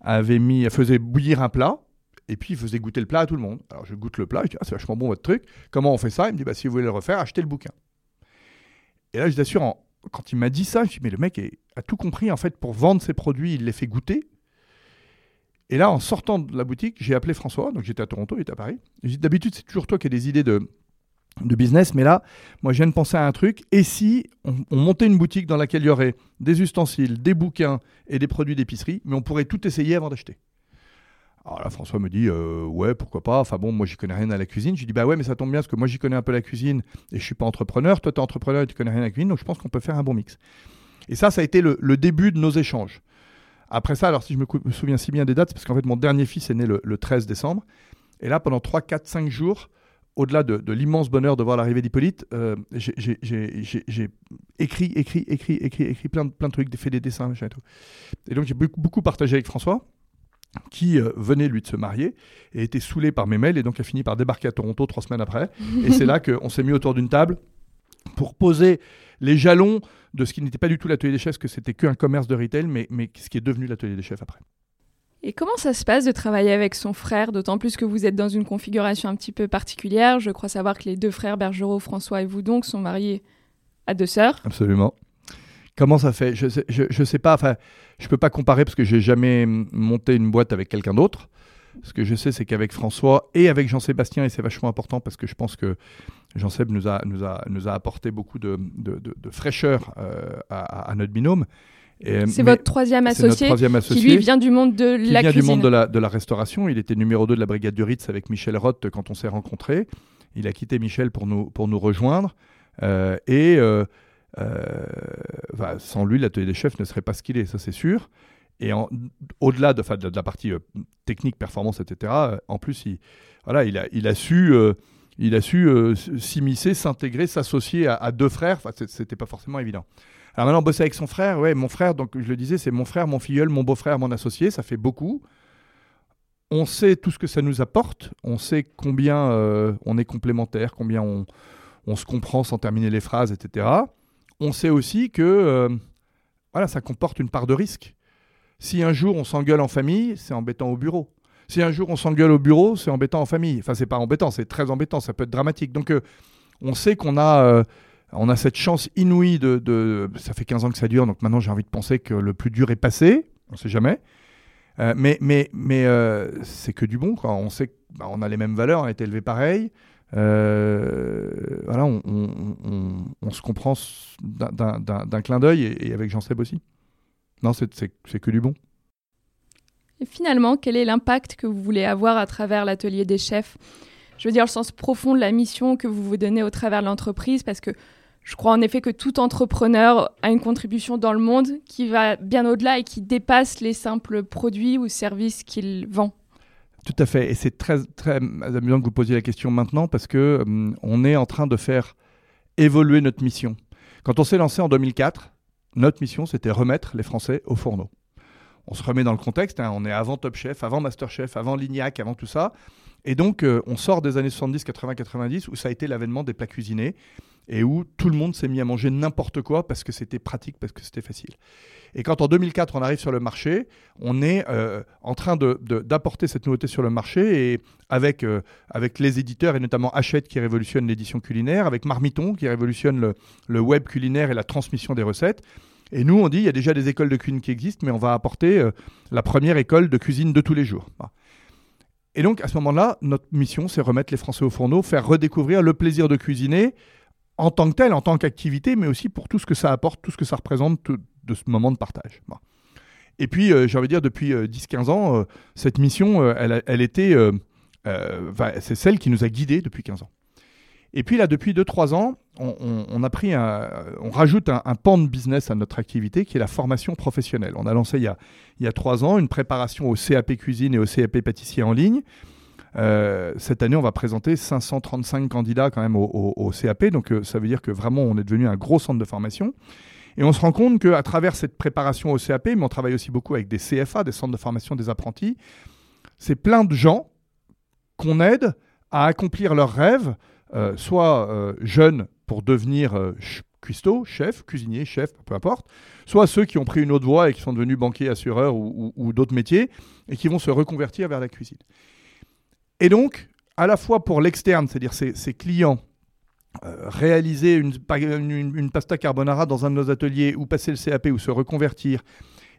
avait mis, faisait bouillir un plat. Et puis il faisait goûter le plat à tout le monde. Alors je goûte le plat, je dis ah, c'est vachement bon votre truc. Comment on fait ça? Il me dit bah si vous voulez le refaire, achetez le bouquin. Et là je t'assure quand il m'a dit ça, je me suis dit, mais le mec a tout compris, en fait, pour vendre ses produits, il les fait goûter. Et là, en sortant de la boutique, j'ai appelé François, donc j'étais à Toronto, il était à Paris. D'habitude, c'est toujours toi qui as des idées de, de business, mais là, moi, je viens de penser à un truc. Et si on, on, montait une boutique dans laquelle il y aurait des ustensiles, des bouquins et des produits d'épicerie, mais on pourrait tout essayer avant d'acheter? Alors là, François me dit, euh, ouais, pourquoi pas. Enfin bon, moi, j'y connais rien à la cuisine. Je lui dis, bah ouais, mais ça tombe bien parce que moi, j'y connais un peu la cuisine et je suis pas entrepreneur. Toi, tu es entrepreneur et tu connais rien à la cuisine. Donc, je pense qu'on peut faire un bon mix. Et ça, ça a été le, début de nos échanges. Après ça, alors si je me, souviens si bien des dates, c'est parce qu'en fait, mon dernier fils est né le, 13 décembre. Et là, pendant 3, 4, 5 jours, au-delà de, l'immense bonheur de voir l'arrivée d'Hippolyte, euh, j'ai écrit, écrit, écrit, écrit, écrit plein, plein de trucs, fait des dessins, et tout. Et donc, j'ai beaucoup partagé avec François qui euh, venait lui de se marier et était saoulé par mes mails et donc a fini par débarquer à Toronto trois semaines après. et c'est là qu'on s'est mis autour d'une table pour poser les jalons de ce qui n'était pas du tout l'atelier des chefs, que c'était qu'un commerce de retail, mais, mais ce qui est devenu l'atelier des chefs après. Et comment ça se passe de travailler avec son frère, d'autant plus que vous êtes dans une configuration un petit peu particulière Je crois savoir que les deux frères Bergerot, François et vous donc, sont mariés à deux sœurs. Absolument. Comment ça fait? Je sais, je, sais pas. Enfin, je peux pas comparer parce que j'ai jamais monté une boîte avec quelqu'un d'autre. Ce que je sais, c'est qu'avec François et avec Jean-Sébastien, et c'est vachement important parce que je pense que Jean-Seb nous a, nous, a, nous a apporté beaucoup de, de, fraîcheur euh, à, notre binôme. C'est votre troisième associé, troisième associé, qui lui vient du monde de la vient du monde de la, de la restauration. Il était numéro 2 de la brigade du Ritz avec Michel Roth quand on s'est rencontrés. Il a quitté Michel pour nous, pour nous rejoindre. Euh, et euh, sans lui, l'atelier des chefs ne serait pas ce qu'il est, ça c'est sûr. Et au-delà de, la partie euh, technique, performance, etc., euh, en plus, il, voilà, il, a, il a su, il a su euh, s'immiscer, s'intégrer, s'associer à, deux frères. Enfin, c'était pas forcément évident. Alors maintenant, bosser avec son frère, ouais, mon frère, donc je le disais, c'est mon frère, mon filleul, mon beau-frère, mon associé, ça fait beaucoup. On sait tout ce que ça nous apporte, on sait combien on est complémentaires, combien on, on, se comprend sans terminer les phrases, etc. On sait aussi que voilà, ça comporte une part de risque. Si un jour on s'engueule en famille, c'est embêtant au bureau. Si un jour on s'engueule au bureau, c'est embêtant en famille. Enfin, c'est pas embêtant, c'est très embêtant, ça peut être dramatique. Donc, euh, on sait qu'on a, euh, on a cette chance inouïe de, Ça fait 15 ans que ça dure, donc maintenant j'ai envie de penser que le plus dur est passé. On sait jamais. Euh, mais mais, mais c'est que du bon. On sait qu'on bah, a les mêmes valeurs, on a été élevé pareil. Voilà, on, se comprend d'un clin d'œil et, et, avec Jean-Seb aussi. Non, c'est que du bon. Et finalement, quel est l'impact que vous voulez avoir à travers l'atelier des chefs? Je veux dire, le sens profond de la mission que vous vous donnez au travers de l'entreprise, parce que je crois en effet que tout entrepreneur a une contribution dans le monde qui va bien au-delà et qui dépasse les simples produits ou services qu'il vend. Tout à fait. Et c'est très, très amusant que vous posiez la question maintenant parce que hum, on est en train de faire évoluer notre mission. Quand on s'est lancé en 2004, notre mission, c'était remettre les Français au fourneau. On se remet dans le contexte, hein, on est avant Top Chef, avant Master Chef, avant Lignac, avant tout ça. Et donc, euh, on sort des années 70, 80, 90, où ça a été l'avènement des plats cuisinés, et où tout le monde s'est mis à manger n'importe quoi parce que c'était pratique, parce que c'était facile. Et quand en 2004 on arrive sur le marché, on est euh, en train d'apporter cette nouveauté sur le marché et avec, euh, avec les éditeurs et notamment Hachette qui révolutionne l'édition culinaire, avec Marmiton qui révolutionne le, web culinaire et la transmission des recettes. Et nous, on dit, il y a déjà des écoles de cuisine qui existent, mais on va apporter euh, la première école de cuisine de tous les jours. Et donc, à ce moment-là, notre mission, c'est remettre les Français au fourneau, faire redécouvrir le plaisir de cuisiner en tant que tel, en tant qu'activité, mais aussi pour tout ce que ça apporte, tout ce que ça représente de ce moment de partage. Et puis, euh, j'ai envie de dire, depuis 10-15 euh, ans, euh, cette mission, elle, elle, était, c'est celle qui nous a guidés depuis 15 ans. Et puis là, depuis 2-3 ans, on, a pris on rajoute un, pan de business à notre activité qui est la formation professionnelle. On a lancé il y a, il y a 3 ans une préparation au CAP cuisine et au CAP pâtissier en ligne euh, cette année, on va présenter 535 candidats quand même au, CAP, donc euh, ça veut dire que vraiment on est devenu un gros centre de formation. Et on se rend compte qu'à travers cette préparation au CAP, mais on travaille aussi beaucoup avec des CFA, des centres de formation des apprentis, c'est plein de gens qu'on aide à accomplir leurs rêves, euh, soit jeunes pour devenir cuistot, chef, cuisinier, chef, peu importe, soit ceux qui ont pris une autre voie et qui sont devenus banquiers, assureurs ou d'autres métiers et qui vont se reconvertir vers la cuisine. Et donc, à la fois pour l'externe, c'est-à-dire ses, clients, euh, réaliser une, pasta carbonara dans un de nos ateliers ou passer le CAP ou se reconvertir,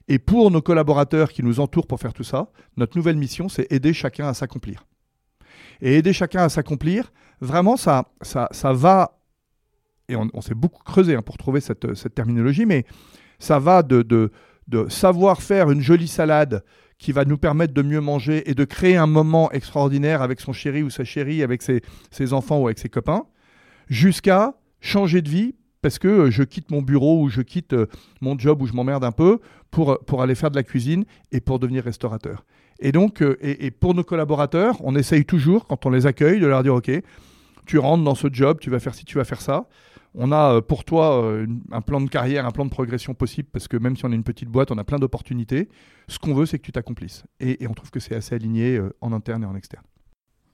et pour nos collaborateurs qui nous entourent pour faire tout ça, notre nouvelle mission, c'est aider chacun à s'accomplir. Et aider chacun à s'accomplir, vraiment, ça, ça, ça va, et on, s'est beaucoup creusé hein, pour trouver cette, terminologie, mais ça va de savoir faire une jolie salade qui va nous permettre de mieux manger et de créer un moment extraordinaire avec son chéri ou sa chérie, avec ses, enfants ou avec ses copains, jusqu'à changer de vie parce que euh, je quitte mon bureau ou je quitte euh, mon job où je m'emmerde un peu pour, euh, pour aller faire de la cuisine et pour devenir restaurateur. Et donc, et, pour nos collaborateurs, on essaye toujours, quand on les accueille, de leur dire, OK, tu rentres dans ce job, tu vas faire ci, tu vas faire ça on a euh, pour toi euh, un plan de carrière, un plan de progression possible, parce que même si on est une petite boîte, on a plein d'opportunités. Ce qu'on veut, c'est que tu t'accomplisses. Et, on trouve que c'est assez aligné euh, en interne et en externe.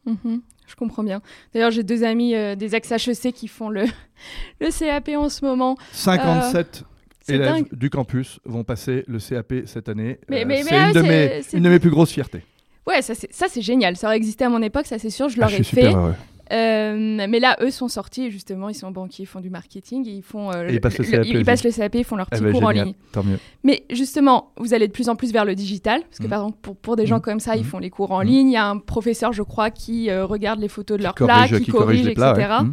Mhm, je comprends bien. D'ailleurs, j'ai deux amis euh, des ex-HEC qui font le, le CAP en ce moment. 57 c'est élèves dingue. du campus vont passer le CAP cette année. Mais- Euh, mais- c'est une, ah, de mes- c'est- une de mes plus grosses fiertés. Ouais, ça c'est génial. Ça aurait existé à mon époque, ça c'est sûr, je Ah, l'aurais suis fait. super heureux. Euh, mais là, eux sont sortis, justement, ils sont banquiers, ils font du marketing, et ils font euh, Et ils passent le CAP ils aussi. passent le CAP, ils font leur Eh petit ben, cours en ligne. Tant mieux. Mais justement, vous allez de plus en plus vers le digital, parce que Mhm. par exemple, pour, pour des gens Mhm. comme ça, ils Mhm. font les cours en ligne. Il y a un professeur, je crois, qui euh, regarde les photos de leurs plats, qui, qui corrige, corrige les plats, etc. ouais.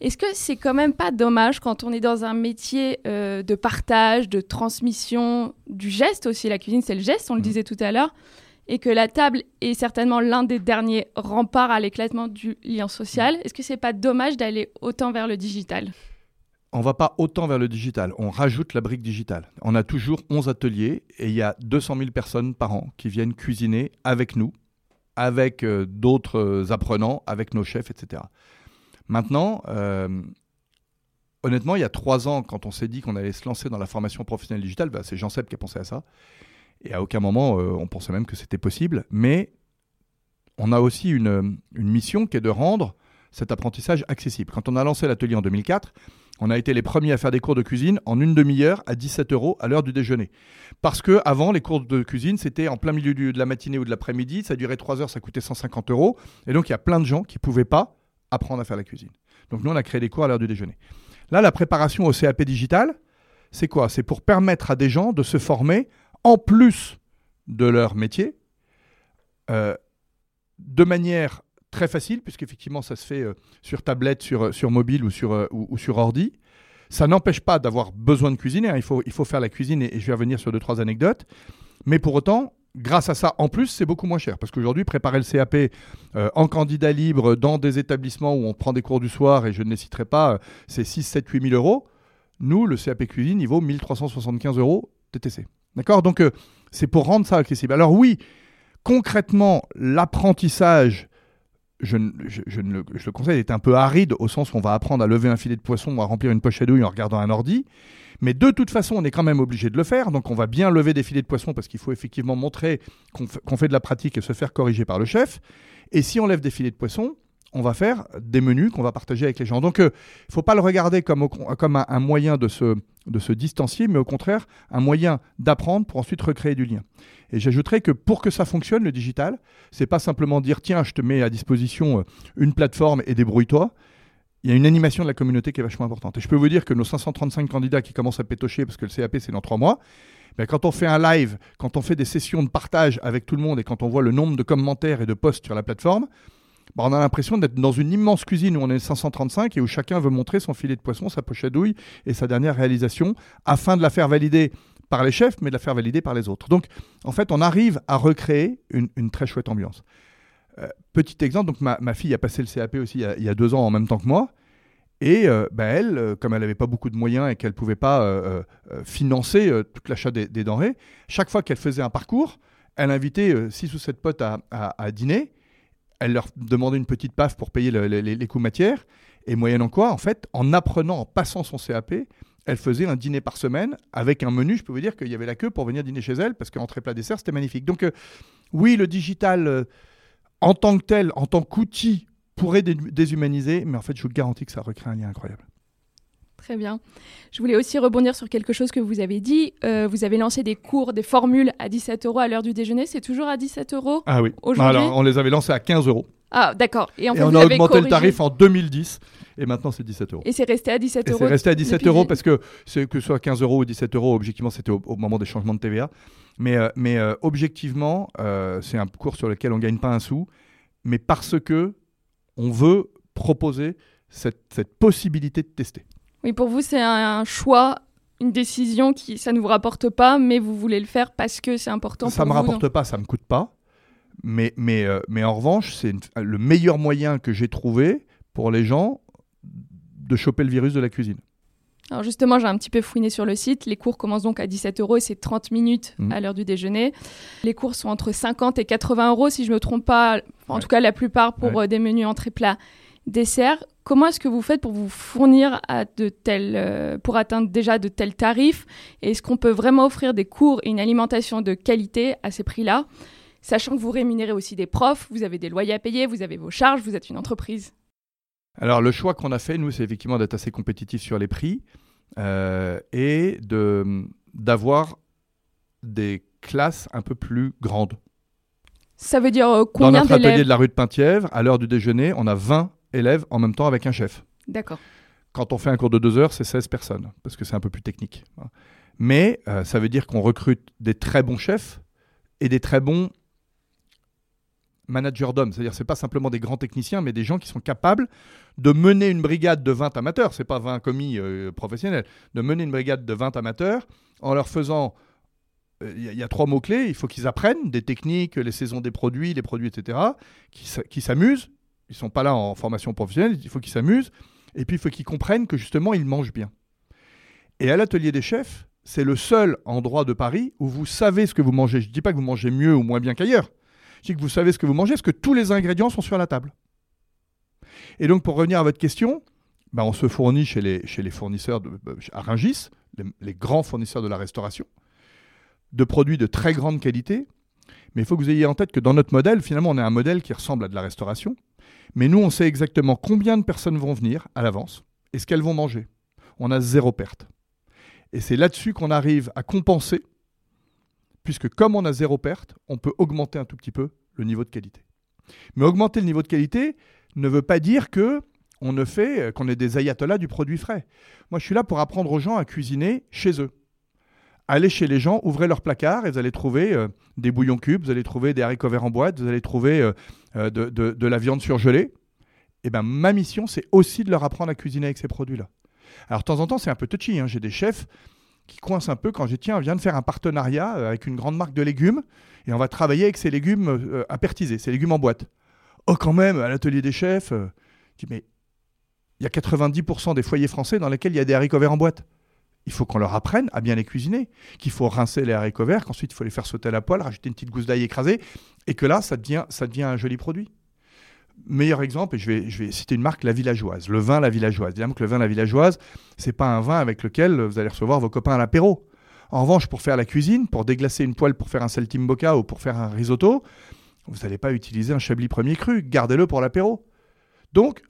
Est-ce que c'est quand même pas dommage quand on est dans un métier de partage, de transmission, du geste aussi La cuisine, c'est le geste, on le disait tout à l'heure. Et que la table est certainement l'un des derniers remparts à l'éclatement du lien social. Est-ce que c'est pas dommage d'aller autant vers le digital? On va pas autant vers le digital. On rajoute la brique digitale. On a toujours 11 ateliers et il y a 200 000 personnes par an qui viennent cuisiner avec nous, avec euh, d'autres euh, apprenants, avec nos chefs, etc. Maintenant, euh, honnêtement, il y a trois ans, quand on s'est dit qu'on allait se lancer dans la formation professionnelle digitale, bah, c'est Jean Seb qui a pensé à ça. Et à aucun moment, euh, on pensait même que c'était possible. Mais on a aussi une, une mission qui est de rendre cet apprentissage accessible. Quand on a lancé l'atelier en 2004, on a été les premiers à faire des cours de cuisine en une demi-heure à 17 euros à l'heure du déjeuner. Parce que avant, les cours de cuisine, c'était en plein milieu de la matinée ou de l'après-midi, ça durait 3 heures, ça coûtait 150 euros. Et donc, il y a plein de gens qui ne pouvaient pas apprendre à faire la cuisine. Donc, nous, on a créé des cours à l'heure du déjeuner. Là, la préparation au CAP digital, c'est quoi? C'est pour permettre à des gens de se former en plus de leur métier, euh, de manière très facile, puisqu'effectivement, ça se fait euh, sur tablette, sur, euh, mobile ou sur, ordi. Ça n'empêche pas d'avoir besoin de cuisiner. hein. Il, faut, il faut faire la cuisine et, je vais revenir sur deux, trois anecdotes. Mais pour autant, grâce à ça, en plus, c'est beaucoup moins cher. Parce qu'aujourd'hui, préparer le CAP en candidat libre dans des établissements où on prend des cours du soir, et je ne les citerai pas, c'est 6, 7, 8 000 euros. Nous, le CAP cuisine, il vaut 1375 euros TTC. D'accord? Donc, euh, c'est pour rendre ça accessible. Alors oui, concrètement, l'apprentissage, je, le, je le conseille, est un peu aride au sens où on va apprendre à lever un filet de poisson ou à remplir une poche à douille en regardant un ordi. Mais de toute façon, on est quand même obligé de le faire. Donc, on va bien lever des filets de poisson parce qu'il faut effectivement montrer qu'on fait de la pratique et se faire corriger par le chef. Et si on lève des filets de poisson, on va faire des menus qu'on va partager avec les gens. Donc, il ne faut pas le regarder comme, un, moyen de se, de se distancier, mais au contraire, un moyen d'apprendre pour ensuite recréer du lien. Et j'ajouterais que pour que ça fonctionne, le digital, c'est pas simplement dire tiens, je te mets à disposition euh, une plateforme et débrouille-toi. Il y a une animation de la communauté qui est vachement importante. Et je peux vous dire que nos 535 candidats qui commencent à pétocher, parce que le CAP c'est dans trois mois, ben, quand on fait un live, quand on fait des sessions de partage avec tout le monde et quand on voit le nombre de commentaires et de posts sur la plateforme, ben, on a l'impression d'être dans une immense cuisine où on est 535 et où chacun veut montrer son filet de poisson, sa poche douille et sa dernière réalisation afin de la faire valider par les chefs, mais de la faire valider par les autres. Donc, en fait, on arrive à recréer une, très chouette ambiance. Euh, petit exemple, donc ma, fille a passé le CAP aussi il y a, deux ans en même temps que moi. Et euh, ben, elle, euh, comme elle n'avait pas beaucoup de moyens et qu'elle ne pouvait pas financer tout l'achat des, denrées, chaque fois qu'elle faisait un parcours, elle invitait six ou sept potes à dîner. Elle leur demandait une petite paf pour payer le- les, coûts matières. Et moyennant quoi, en fait, en apprenant, en passant son CAP, elle faisait un dîner par semaine avec un menu. Je peux vous dire qu'il y avait la queue pour venir dîner chez elle parce qu'entrée plat dessert, c'était magnifique. Donc, euh, oui, le digital, euh, en tant que tel, en tant qu'outil, pourrait dé- déshumaniser, mais en fait, je vous garantis que ça recrée un lien incroyable. Très bien. Je voulais aussi rebondir sur quelque chose que vous avez dit. Euh, vous avez lancé des cours, des formules à 17 euros à l'heure du déjeuner. C'est toujours à 17 euros Ah oui. Aujourd'hui Alors, on les avait lancés à 15 euros. Ah, d'accord. Et en Et fait, on vous a augmenté le tarif en 2010. Et maintenant, c'est 17 euros. Et c'est resté à 17 Et euros. c'est resté à 17 depuis- euros parce que que ce soit 15 euros ou 17 euros, objectivement, c'était au, au moment des changements de TVA. Mais, euh, mais euh, objectivement, euh, c'est un cours sur lequel on gagne pas un sou, mais parce que on veut proposer cette, cette possibilité de tester. Oui, pour vous, c'est un, un choix, une décision qui, ça ne vous rapporte pas, mais vous voulez le faire parce que c'est important ça pour me vous. rapporte pas, ça me coûte pas. Mais, mais, euh, mais en revanche, c'est le meilleur moyen que j'ai trouvé pour les gens de choper le virus de la cuisine. Alors justement, j'ai un petit peu fouiné sur le site. Les cours commencent donc à 17 euros et c'est 30 minutes Mhm. à l'heure du déjeuner. Les cours sont entre 50 et 80 euros, si je me trompe pas. En Ouais. tout cas, la plupart pour Ouais. euh, des menus entrée plat, dessert. Comment est-ce que vous faites pour vous fournir à de tels, euh, pour atteindre déjà de tels tarifs? Est-ce qu'on peut vraiment offrir des cours et une alimentation de qualité à ces prix-là? Sachant que vous rémunérez aussi des profs, vous avez des loyers à payer, vous avez vos charges, vous êtes une entreprise Alors le choix qu'on a fait, nous, c'est effectivement d'être assez compétitif sur les prix euh, et de, d'avoir des classes un peu plus grandes. Ça veut dire euh, Dans combien notre atelier de la rue de Penthièvre, à l'heure du déjeuner, on a 20 élèves en même temps avec un chef. D'accord. Quand on fait un cours de deux heures, c'est 16 personnes, parce que c'est un peu plus technique. Mais euh, ça veut dire qu'on recrute des très bons chefs et des très bons managers d'hommes. C'est-à-dire c'est pas simplement des grands techniciens, mais des gens qui sont capables de mener une brigade de 20 amateurs, c'est pas 20 commis euh, professionnels, de mener une brigade de 20 amateurs en leur faisant... euh, Il y, a- trois mots-clés, il faut qu'ils apprennent des techniques, les saisons des produits, les produits, etc., qui s'amusent. Ils sont pas là en formation professionnelle, il faut qu'ils s'amusent. Et puis, il faut qu'ils comprennent que justement, ils mangent bien. Et à l'atelier des chefs, c'est le seul endroit de Paris où vous savez ce que vous mangez. Je ne dis pas que vous mangez mieux ou moins bien qu'ailleurs. Je dis que vous savez ce que vous mangez, parce que tous les ingrédients sont sur la table. Et donc, pour revenir à votre question, ben, on se fournit chez les, chez les fournisseurs de, à Rungis, les, les grands fournisseurs de la restauration, de produits de très grande qualité. Mais il faut que vous ayez en tête que dans notre modèle, finalement, on a un modèle qui ressemble à de la restauration. Mais nous, on sait exactement combien de personnes vont venir à l'avance et ce qu'elles vont manger. On a zéro perte. Et c'est là-dessus qu'on arrive à compenser, puisque comme on a zéro perte, on peut augmenter un tout petit peu le niveau de qualité. Mais augmenter le niveau de qualité ne veut pas dire que on ne fait euh, qu'on est des ayatollahs du produit frais. Moi, je suis là pour apprendre aux gens à cuisiner chez eux. Allez chez les gens, ouvrez leur placard et vous allez trouver euh, des bouillons cubes, vous allez trouver des haricots verts en boîte, vous allez trouver euh, euh, de, la viande surgelée. Et ben ma mission, c'est aussi de leur apprendre à cuisiner avec ces produits-là. Alors, de temps en temps, c'est un peu touchy. hein. J'ai des chefs qui coincent un peu quand j'ai tiens, on vient de faire un partenariat avec une grande marque de légumes et on va travailler avec ces légumes euh, apertisés, ces légumes en boîte. Oh, quand même, à l'atelier des chefs, je dis, mais il y a 90% des foyers français dans lesquels il y a des haricots verts en boîte. Il faut qu'on leur apprenne à bien les cuisiner, qu'il faut rincer les haricots verts, qu'ensuite il faut les faire sauter à la poêle, rajouter une petite gousse d'ail écrasée, et que là, ça devient, ça devient un joli produit. Meilleur exemple, et je vais, je vais citer une marque, la villageoise, le vin la villageoise. Évidemment que le vin la villageoise, c'est pas un vin avec lequel vous allez recevoir vos copains à l'apéro. En revanche, pour faire la cuisine, pour déglacer une poêle pour faire un saltimbocca ou pour faire un risotto, vous n'allez pas utiliser un chablis premier cru, gardez-le pour l'apéro. Donc,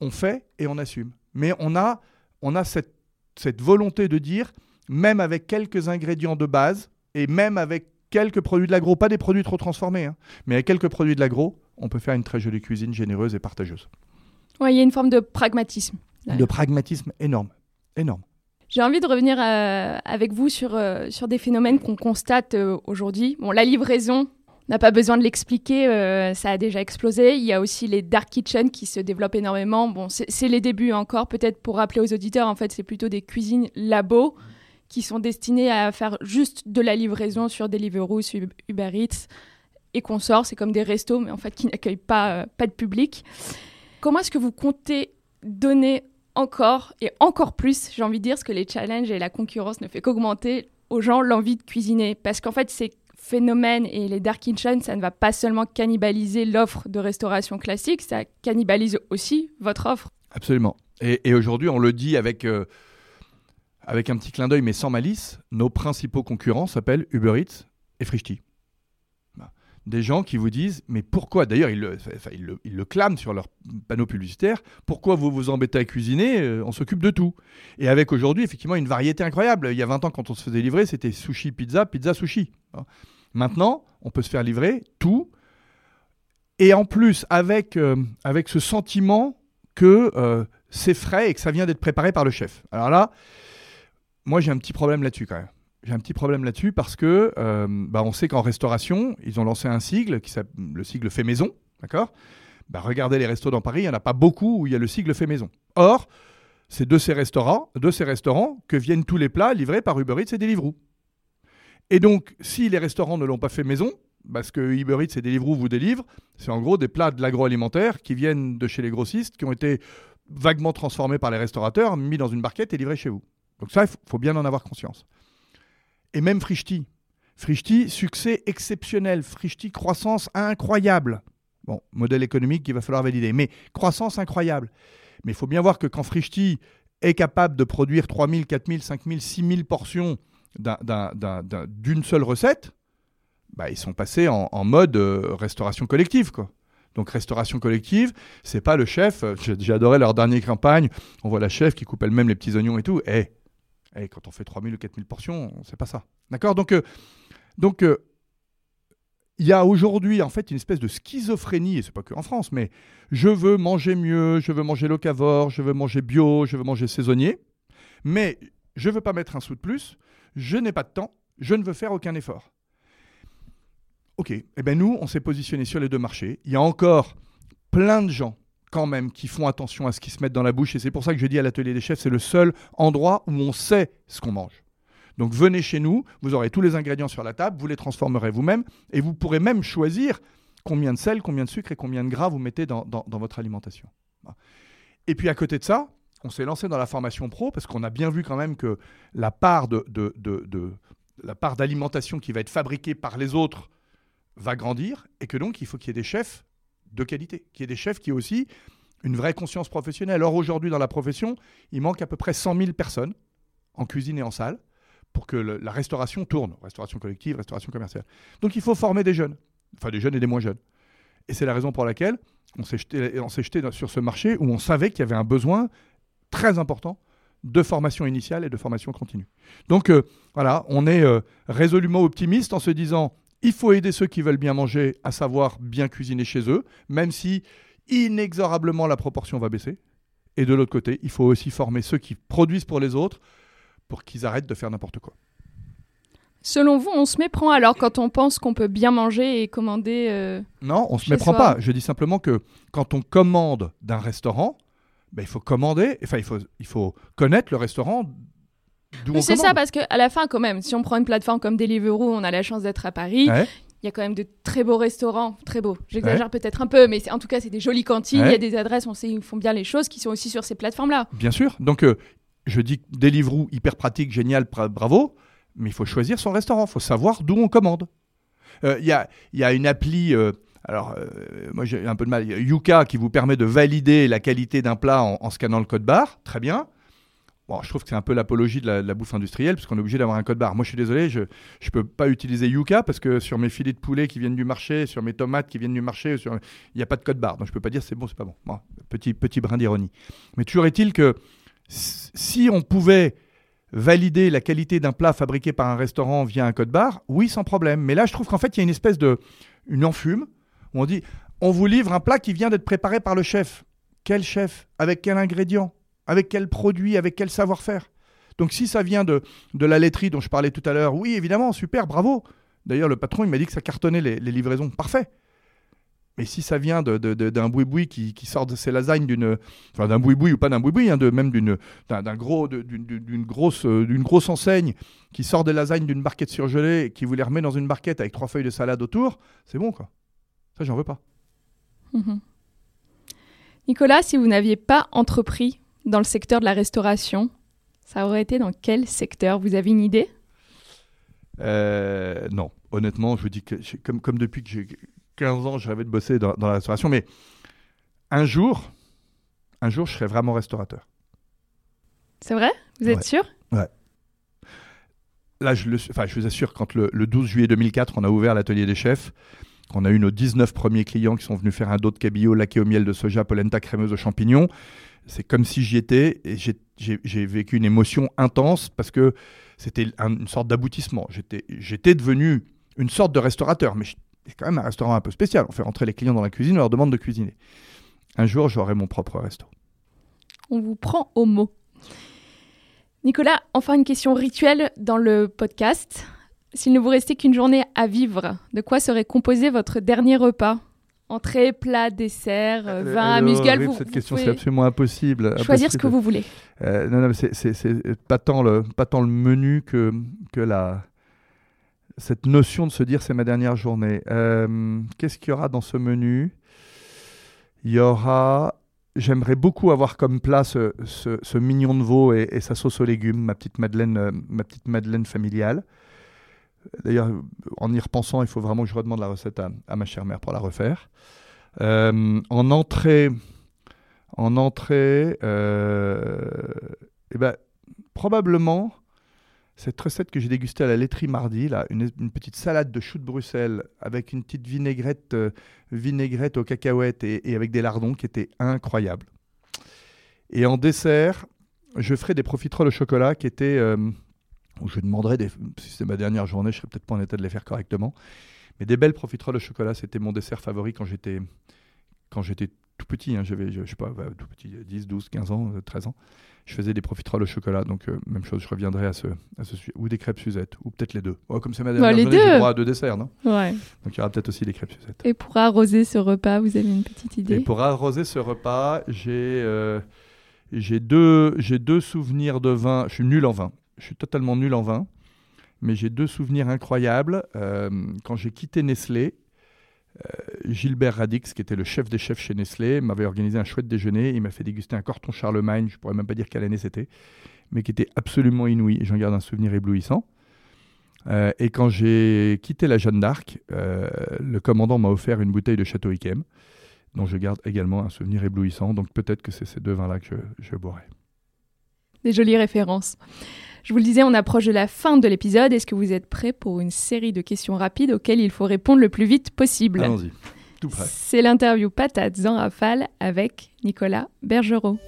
on fait et on assume. Mais on a, on a cette, cette volonté de dire, même avec quelques ingrédients de base et même avec quelques produits de l'agro, pas des produits trop transformés, hein, mais avec quelques produits de l'agro, on peut faire une très jolie cuisine généreuse et partageuse. Ouais, il y a une forme de pragmatisme. De pragmatisme énorme, énorme. J'ai envie de revenir euh, avec vous sur, euh, sur des phénomènes qu'on constate euh, aujourd'hui. Bon, la livraison, on n'a pas besoin de l'expliquer, euh, ça a déjà explosé. Il y a aussi les dark kitchens qui se développent énormément. Bon, c'est c'est les débuts encore. Peut-être pour rappeler aux auditeurs, en fait, c'est plutôt des cuisines labo qui sont destinées à faire juste de la livraison sur Deliveroo, sur Uber Eats et consorts. C'est comme des restos, mais en fait qui n'accueillent pas, euh, pas de public. Comment est-ce que vous comptez donner encore et encore plus, j'ai envie de dire, parce que les challenges et la concurrence ne fait qu'augmenter aux gens l'envie de cuisiner? Parce qu'en fait, ces phénomènes et les dark kitchens, ça ne va pas seulement cannibaliser l'offre de restauration classique, ça cannibalise aussi votre offre. Absolument. Et, aujourd'hui, on le dit avec, euh, avec un petit clin d'œil, mais sans malice, nos principaux concurrents s'appellent Uber Eats et Frishti. Voilà. Des gens qui vous disent, mais pourquoi D'ailleurs, ils le, enfin, ils, ils le clament sur leur panneau publicitaire. Pourquoi vous vous embêtez à cuisiner Euh, On s'occupe de tout. Et avec aujourd'hui, effectivement, une variété incroyable. Il y a 20 ans, quand on se faisait livrer, c'était sushi, pizza, pizza, sushi. Maintenant, on peut se faire livrer tout. Et en plus, avec, euh, avec ce sentiment que euh, c'est frais et que ça vient d'être préparé par le chef. Alors là, moi j'ai un petit problème là-dessus quand même. J'ai un petit problème là-dessus parce que euh, bah, on sait qu'en restauration, ils ont lancé un sigle, qui le sigle fait maison, d'accord? Bah, Regardez les restos dans Paris, il n'y en a pas beaucoup où il y a le sigle fait maison. Or, c'est de ces restaurants, de ces restaurants que viennent tous les plats livrés par Uber Eats et Deliveroo. Et donc, si les restaurants ne l'ont pas fait maison, parce que Uber Eats et Deliveroo vous délivrent, c'est en gros des plats de l'agroalimentaire qui viennent de chez les grossistes, qui ont été vaguement transformés par les restaurateurs, mis dans une barquette et livrés chez vous. Donc ça, il faut, bien en avoir conscience. Et même Frishti. Frishti, succès exceptionnel. Frishti, croissance incroyable. Bon, modèle économique qu'il va falloir valider, mais croissance incroyable. Mais il faut bien voir que quand Frishti est capable de produire 3000, 4000, 5000, 6000 portions d'un- d'un- d'un- d'un- d'une seule recette, bah, ils sont passés en, mode euh, restauration collective. Quoi. Donc restauration collective, c'est pas le chef. Euh, j'ai adoré leur dernière campagne. On voit la chef qui coupe elle-même les petits oignons et tout. Eh, eh quand on fait 3000 ou 4000 portions, c'est pas ça. D'accord? Donc, donc il y a aujourd'hui en fait une espèce de schizophrénie, et c'est pas que en France, mais je veux manger mieux, je veux manger locavore, je veux manger bio, je veux manger saisonnier, mais je veux pas mettre un sou de plus, je n'ai pas de temps, je ne veux faire aucun effort. Ok, eh bien nous, on s'est positionné sur les deux marchés. Il y a encore plein de gens quand même qui font attention à ce qu'ils se mettent dans la bouche, et c'est pour ça que je dis à l'atelier des chefs, c'est le seul endroit où on sait ce qu'on mange. Donc venez chez nous, vous aurez tous les ingrédients sur la table, vous les transformerez vous-même et vous pourrez même choisir combien de sel, combien de sucre et combien de gras vous mettez dans, votre alimentation. Et puis à côté de ça, on s'est lancé dans la formation pro parce qu'on a bien vu quand même que la part de, la part d'alimentation qui va être fabriquée par les autres va grandir et que donc il faut qu'il y ait des chefs de qualité, qu'il y ait des chefs qui aient aussi une vraie conscience professionnelle. Or aujourd'hui dans la profession, il manque à peu près 100 000 personnes en cuisine et en salle pour que la restauration tourne, restauration collective, restauration commerciale. Donc il faut former des jeunes, enfin des jeunes et des moins jeunes. Et c'est la raison pour laquelle on s'est jeté, sur ce marché où on savait qu'il y avait un besoin très important de formation initiale et de formation continue. Donc euh, voilà, on est euh, résolument optimiste en se disant il faut aider ceux qui veulent bien manger à savoir bien cuisiner chez eux, même si inexorablement la proportion va baisser. Et de l'autre côté, il faut aussi former ceux qui produisent pour les autres pour qu'ils arrêtent de faire n'importe quoi. Selon vous, on se méprend alors quand on pense qu'on peut bien manger et commander euh, Non, on se méprend pas. Je dis simplement que quand on commande d'un restaurant, ben, il faut commander, enfin il faut, il faut connaître le restaurant C'est ça parce qu'à la fin quand même, si on prend une plateforme comme Deliveroo, on a la chance d'être à Paris. Il y a quand même de très beaux restaurants, très beaux. J'exagère peut-être un peu, mais en tout cas, c'est des jolies cantines. Il y a des adresses, on sait, ils font bien les choses, qui sont aussi sur ces plateformes-là. Bien sûr. Donc, euh, je dis Deliveroo, hyper pratique, génial, bravo, mais il faut choisir son restaurant, il faut savoir d'où on commande. Il euh, y, a, y, a, une appli, euh, alors euh, moi j'ai un peu de mal, Yuka qui vous permet de valider la qualité d'un plat en, scannant le code barre, très bien. Bon, je trouve que c'est un peu l'apologie de, la, bouffe industrielle, parce qu'on est obligé d'avoir un code barre. Moi, je suis désolé, je ne peux pas utiliser Yuka, parce que sur mes filets de poulet qui viennent du marché, sur mes tomates qui viennent du marché, il n'y a pas de code barre. Donc, je ne peux pas dire c'est bon, c'est pas bon. petit, petit brin d'ironie. Mais toujours est-il que si on pouvait valider la qualité d'un plat fabriqué par un restaurant via un code barre, oui, sans problème. Mais là, je trouve qu'en fait, il y a une espèce de une enfume où on dit on vous livre un plat qui vient d'être préparé par le chef. Quel chef? Avec quel ingrédient? Avec quel produit? Avec quel savoir-faire? Donc, si ça vient de, de la laiterie dont je parlais tout à l'heure, oui, évidemment, super, bravo. D'ailleurs, le patron, il m'a dit que ça cartonnait les livraisons. Parfait. Mais si ça vient d'un boui-boui qui, sort de ses lasagnes d'une, enfin d'un boui-boui ou pas d'un boui-boui, hein, de, même d'une, d'un, gros, d'une, grosse, d'une grosse enseigne qui sort des lasagnes d'une barquette surgelée et qui vous les remet dans une barquette avec trois feuilles de salade autour, c'est bon quoi. Ça, j'en veux pas. Mhm. Nicolas, si vous n'aviez pas entrepris dans le secteur de la restauration, ça aurait été dans quel secteur? Vous avez une idée? Euh, Non, honnêtement, je vous dis que comme, comme depuis que j'ai 15 ans, je rêvais de bosser dans, la restauration, mais un jour, un jour, je serai vraiment restaurateur. C'est vrai? Vous êtes sûr? Ouais. Là, je, le, enfin, je vous assure, quand le, 12 juillet 2004, on a ouvert l'atelier des chefs, qu'on a eu nos 19 premiers clients qui sont venus faire un dos de cabillaud laqué au miel de soja, polenta crémeuse aux champignons, c'est comme si j'y étais et j'ai vécu une émotion intense parce que c'était une sorte d'aboutissement. J'étais devenu une sorte de restaurateur, mais c'est quand même un restaurant un peu spécial. On fait rentrer les clients dans la cuisine, on leur demande de cuisiner. Un jour, j'aurai mon propre resto. On vous prend au mot. Nicolas, enfin une question rituelle dans le podcast. S'il ne vous restait qu'une journée à vivre, de quoi serait composé votre dernier repas? Entrée, plat, dessert, euh, euh, vin, amuse-gueule vous, Cette question, c'est absolument impossible. Choisir ce que vous voulez. Euh, non, non, c'est pas tant le pas tant le menu que que la cette notion de se dire c'est ma dernière journée. Euh, qu'est-ce qu'il y aura dans ce menu? Il y aura. J'aimerais beaucoup avoir comme plat ce, mignon de veau et, sa sauce aux légumes, ma petite madeleine, ma petite madeleine familiale. D'ailleurs, en y repensant, il faut vraiment que je redemande la recette à, ma chère mère pour la refaire. Euh, en entrée, en entrée, eh ben, probablement cette recette que j'ai dégustée à la laiterie mardi, là, une, une petite salade de choux de Bruxelles avec une petite vinaigrette, euh, vinaigrette aux cacahuètes et, et avec des lardons qui était incroyable. Et en dessert, je ferai des profiteroles au chocolat qui étaient. Euh, où je demanderai, des, si c'est ma dernière journée, je serais peut-être pas en état de les faire correctement. Mais des belles profiteroles au chocolat, c'était mon dessert favori quand j'étais quand j'étais tout petit. hein, J'avais, je, je sais pas, bah, tout petit, 10, 12, 15 ans, euh, 13 ans. Je faisais des profiteroles au chocolat. Donc, euh, même chose, je reviendrai à ce, à ce sujet. Ou des crêpes Suzette, ou peut-être les deux. Ouais, comme c'est ma dernière les journée, j'ai droit à deux desserts, non? Ouais. Donc, il y aura peut-être aussi des crêpes Suzette. Et pour arroser ce repas, vous avez une petite Et idée? pour arroser ce repas, j'ai euh, j'ai deux, j'ai deux souvenirs de vin. Je suis nul en vin. Je suis totalement nul en vin. Mais j'ai deux souvenirs incroyables. Euh, quand j'ai quitté Nestlé, euh, Gilbert Radix, qui était le chef des chefs chez Nestlé, m'avait organisé un chouette déjeuner. Il m'a fait déguster un corton Charlemagne. Je pourrais même pas dire quelle année c'était, mais qui était absolument inouï. J'en garde un souvenir éblouissant. Euh, et quand j'ai quitté la Jeanne d'Arc, le commandant m'a offert une bouteille de Château Yquem dont je garde également un souvenir éblouissant. Donc peut-être que c'est ces deux vins-là que je boirai. Des jolies références. Je vous le disais, on approche de la fin de l'épisode. Est-ce que vous êtes prêts pour une série de questions rapides auxquelles il faut répondre le plus vite possible Allons-y, tout prêt. C'est l'interview Patates en rafale avec Nicolas Bergerot.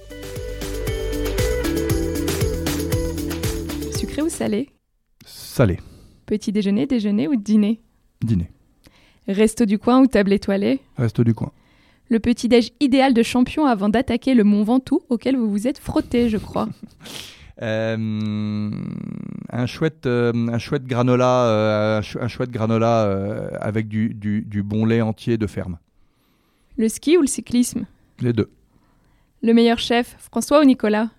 Sucré ou salé? Salé, Petit déjeuner, déjeuner ou dîner? Dîner, Resto du coin ou table étoilée? Reste du coin. Le petit-déj idéal de champion avant d'attaquer le Mont Ventoux auquel vous vous êtes frotté, je crois. Euh, un chouette, euh, un chouette granola, euh, un, chou- un chouette granola avec du, du, du bon lait entier de ferme. Le ski ou le cyclisme? Les deux. Le meilleur chef, François ou Nicolas?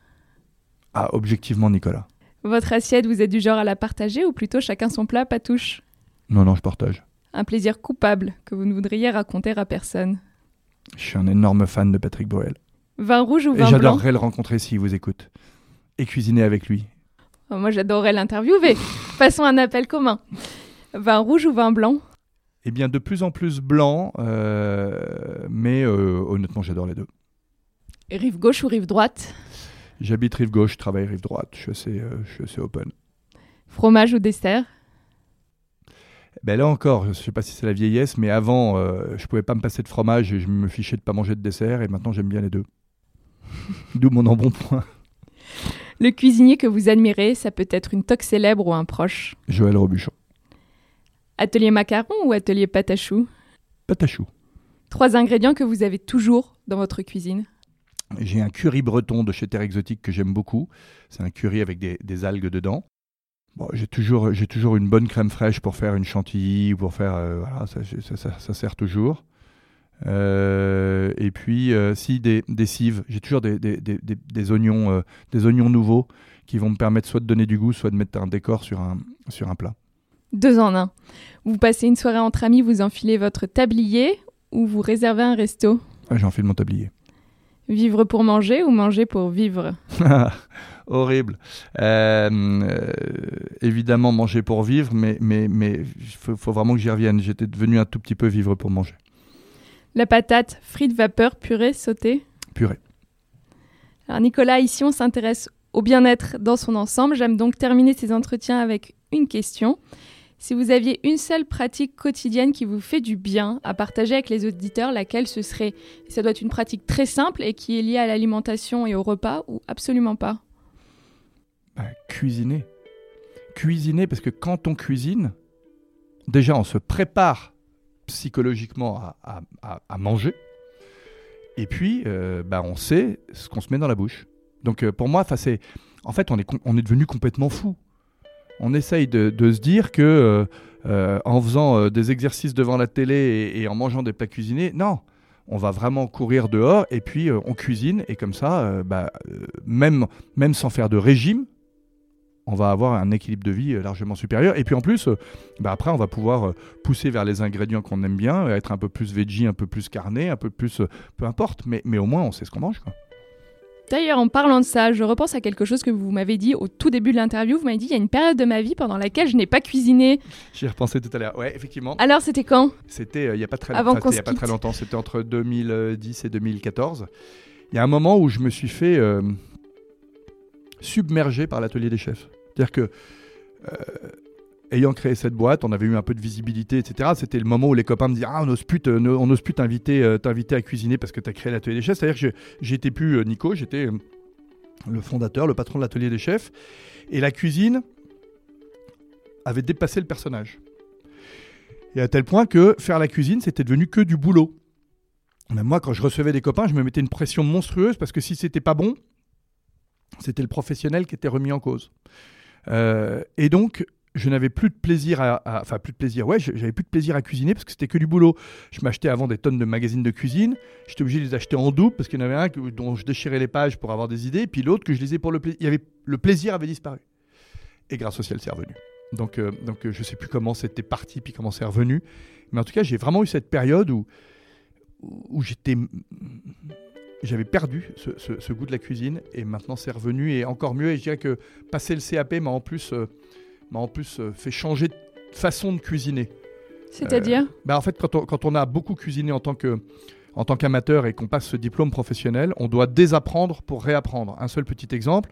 Ah, objectivement, Nicolas. Votre assiette, vous êtes du genre à la partager ou plutôt chacun son plat, pas touche? Non, non, je partage. Un plaisir coupable que vous ne voudriez raconter à personne. Je suis un énorme fan de Patrick Bruel. Vin rouge ou Et vin blanc? j'adorerais le rencontrer s'il vous écoute. Et cuisiner avec lui. Oh, Moi, j'adorerais l'interviewer. Passons à un appel commun. Vin rouge ou vin blanc? Eh bien, de plus en plus blanc, euh, mais euh, honnêtement, j'adore les deux. Rive gauche ou rive droite? J'habite rive gauche, je travaille rive droite. Je suis assez, euh, je suis assez open. Fromage ou dessert? Ben là encore, je ne sais pas si c'est la vieillesse, mais avant, euh, je pouvais pas me passer de fromage et je me fichais de pas manger de dessert. Et maintenant, j'aime bien les deux. D'où mon embonpoint. Le cuisinier que vous admirez, ça peut être une toque célèbre ou un proche. Joël Robuchon. Atelier macaron ou atelier pâte à choux? Patachou. Trois ingrédients que vous avez toujours dans votre cuisine. J'ai un curry breton de chez Terre Exotique que j'aime beaucoup. C'est un curry avec des, des algues dedans. Bon, j'ai toujours, toujours une bonne crème fraîche pour faire une chantilly ou pour faire. euh, voilà, ça, ça- ça- ça sert toujours. Euh, et puis, euh, si des, des cives, j'ai toujours des, oignons, euh, des oignons nouveaux qui vont me permettre soit de donner du goût, soit de mettre un décor sur un, sur un plat. Deux en un. Vous passez une soirée entre amis, vous enfilez votre tablier ou vous réservez un resto? Ah, J'enfile mon tablier. Vivre pour manger ou manger pour vivre? Horrible. Euh, euh, évidemment, manger pour vivre, mais mais mais il faut, faut vraiment que j'y revienne. J'étais devenu un tout petit peu vivre pour manger. La patate, frites vapeur, purée, sautée. Purée. Alors Nicolas, ici on s'intéresse au bien-être dans son ensemble. J'aime donc terminer ces entretiens avec une question. Si vous aviez une seule pratique quotidienne qui vous fait du bien à partager avec les auditeurs, laquelle ce serait? Ça doit être une pratique très simple et qui est liée à l'alimentation et au repas ou absolument pas? Bah, cuisiner. Cuisiner, parce que quand on cuisine, déjà on se prépare psychologiquement à, à- manger. Et puis, euh, bah, on sait ce qu'on se met dans la bouche. Donc euh, pour moi, c'est, en fait, on est, on est devenu complètement fou. On essaye de, se dire que euh, en faisant des exercices devant la télé et, et en mangeant des plats cuisinés, non, on va vraiment courir dehors et puis on cuisine et comme ça, bah, même, même sans faire de régime, on va avoir un équilibre de vie euh, largement supérieur. Et puis en plus, euh, bah, après, on va pouvoir euh, pousser vers les ingrédients qu'on aime bien, être un peu plus veggie, un peu plus carné, un peu plus, peu importe, mais, mais au moins on sait ce qu'on mange. Quoi. D'ailleurs, en parlant de ça, je repense à quelque chose que vous m'avez dit au tout début de l'interview. Vous m'avez dit il y a une période de ma vie pendant laquelle je n'ai pas cuisiné. J'y ai repensé tout à l'heure. Ouais, effectivement. Alors c'était quand? C'était euh, il n'y a pas très, Avant enfin, il y a pas très longtemps, c'était entre 2010 et 2014. Il y a un moment où je me suis fait euh, submerger par l'atelier des chefs. C'est-à-dire que ayant créé cette boîte, on avait eu un peu de visibilité, etc. C'était le moment où les copains me disaient Ah, on n'ose plus, plus t'inviter, à cuisiner parce que tu as créé l'atelier des chefs. C'est-à-dire que j'étais plus Nico, j'étais le fondateur, le patron de l'atelier des chefs. Et la cuisine avait dépassé le personnage. Et à tel point que faire la cuisine, c'était devenu que du boulot. moi, quand je recevais des copains, je me mettais une pression monstrueuse parce que si c'était pas bon, c'était le professionnel qui était remis en cause. Euh, et donc, je n'avais plus de plaisir à, enfin plus de plaisir, ouais, j'avais plus de plaisir à cuisiner parce que c'était que du boulot. Je m'achetais avant des tonnes de magazines de cuisine, j'étais obligé de les acheter en double parce qu'il y en avait un dont je déchirais les pages pour avoir des idées, puis l'autre que je lisais pour le plaisir. Il y avait le plaisir avait disparu. Et grâce au ciel, c'est revenu. Donc, euh, donc euh, je sais plus comment c'était parti puis comment c'est revenu, mais en tout cas, j'ai vraiment eu cette période où où j'étais j'avais perdu ce, goût de la cuisine et maintenant c'est revenu et encore mieux. Et je dirais que passer le CAP m'a en plus euh, m'a en plus euh, fait changer de façon de cuisiner. C'est-à-dire euh, bah En fait, quand on, quand on, a beaucoup cuisiné en tant que en tant qu'amateur et qu'on passe ce diplôme professionnel, on doit désapprendre pour réapprendre. Un seul petit exemple,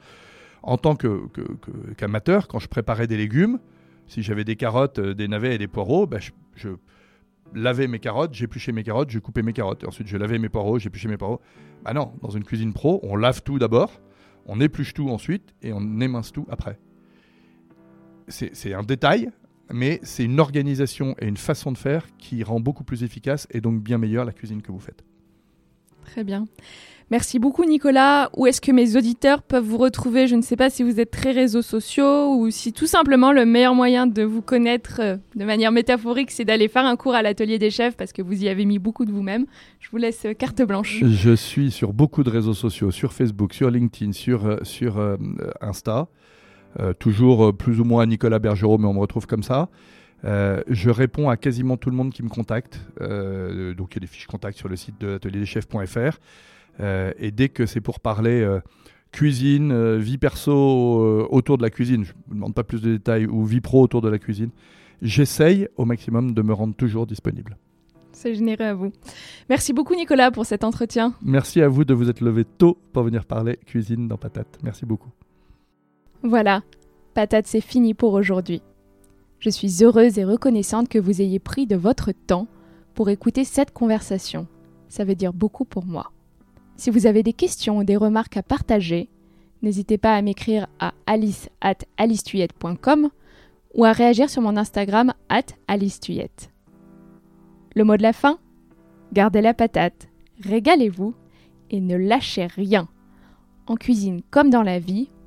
en tant qu'amateur, quand je préparais des légumes, si j'avais des carottes, euh, des navets et des poireaux, bah, je, lavais mes carottes, j'épluchais mes carottes, je coupais mes carottes. Ensuite, je lavais mes poireaux, j'épluchais mes poireaux. Bah non, dans une cuisine pro, on lave tout d'abord, on épluche tout ensuite et on émince tout après c'est un détail, mais c'est une organisation et une façon de faire qui rend beaucoup plus efficace et donc bien meilleure la cuisine que vous faites. Très bien. Merci beaucoup Nicolas. Où est-ce que mes auditeurs peuvent vous retrouver? Je ne sais pas si vous êtes très réseaux sociaux ou si tout simplement le meilleur moyen de vous connaître euh, de manière métaphorique, c'est d'aller faire un cours à l'atelier des chefs parce que vous y avez mis beaucoup de vous-même. Je vous laisse euh, carte blanche. Je suis sur beaucoup de réseaux sociaux, sur Facebook, sur LinkedIn, sur, euh, sur Insta. Toujours plus ou moins Nicolas Bergerot, mais on me retrouve comme ça. Euh, je réponds à quasiment tout le monde qui me contacte. donc il y a des fiches contact sur le site de atelierdechefs.fr. et dès que c'est pour parler cuisine, vie perso autour de la cuisine, je ne vous demande pas plus de détails, ou vie pro autour de la cuisine, j'essaye au maximum de me rendre toujours disponible. C'est généreux à vous. Merci beaucoup Nicolas pour cet entretien. Merci à vous de vous être levé tôt pour venir parler cuisine dans Patate. Merci beaucoup. Voilà, patate, c'est fini pour aujourd'hui. Je suis heureuse et reconnaissante que vous ayez pris de votre temps pour écouter cette conversation. Ça veut dire beaucoup pour moi. Si vous avez des questions ou des remarques à partager, n'hésitez pas à m'écrire à alice at ou à réagir sur mon Instagram at alicetuyette. Le mot de la fin? Gardez la patate, régalez-vous et ne lâchez rien. En cuisine comme dans la vie,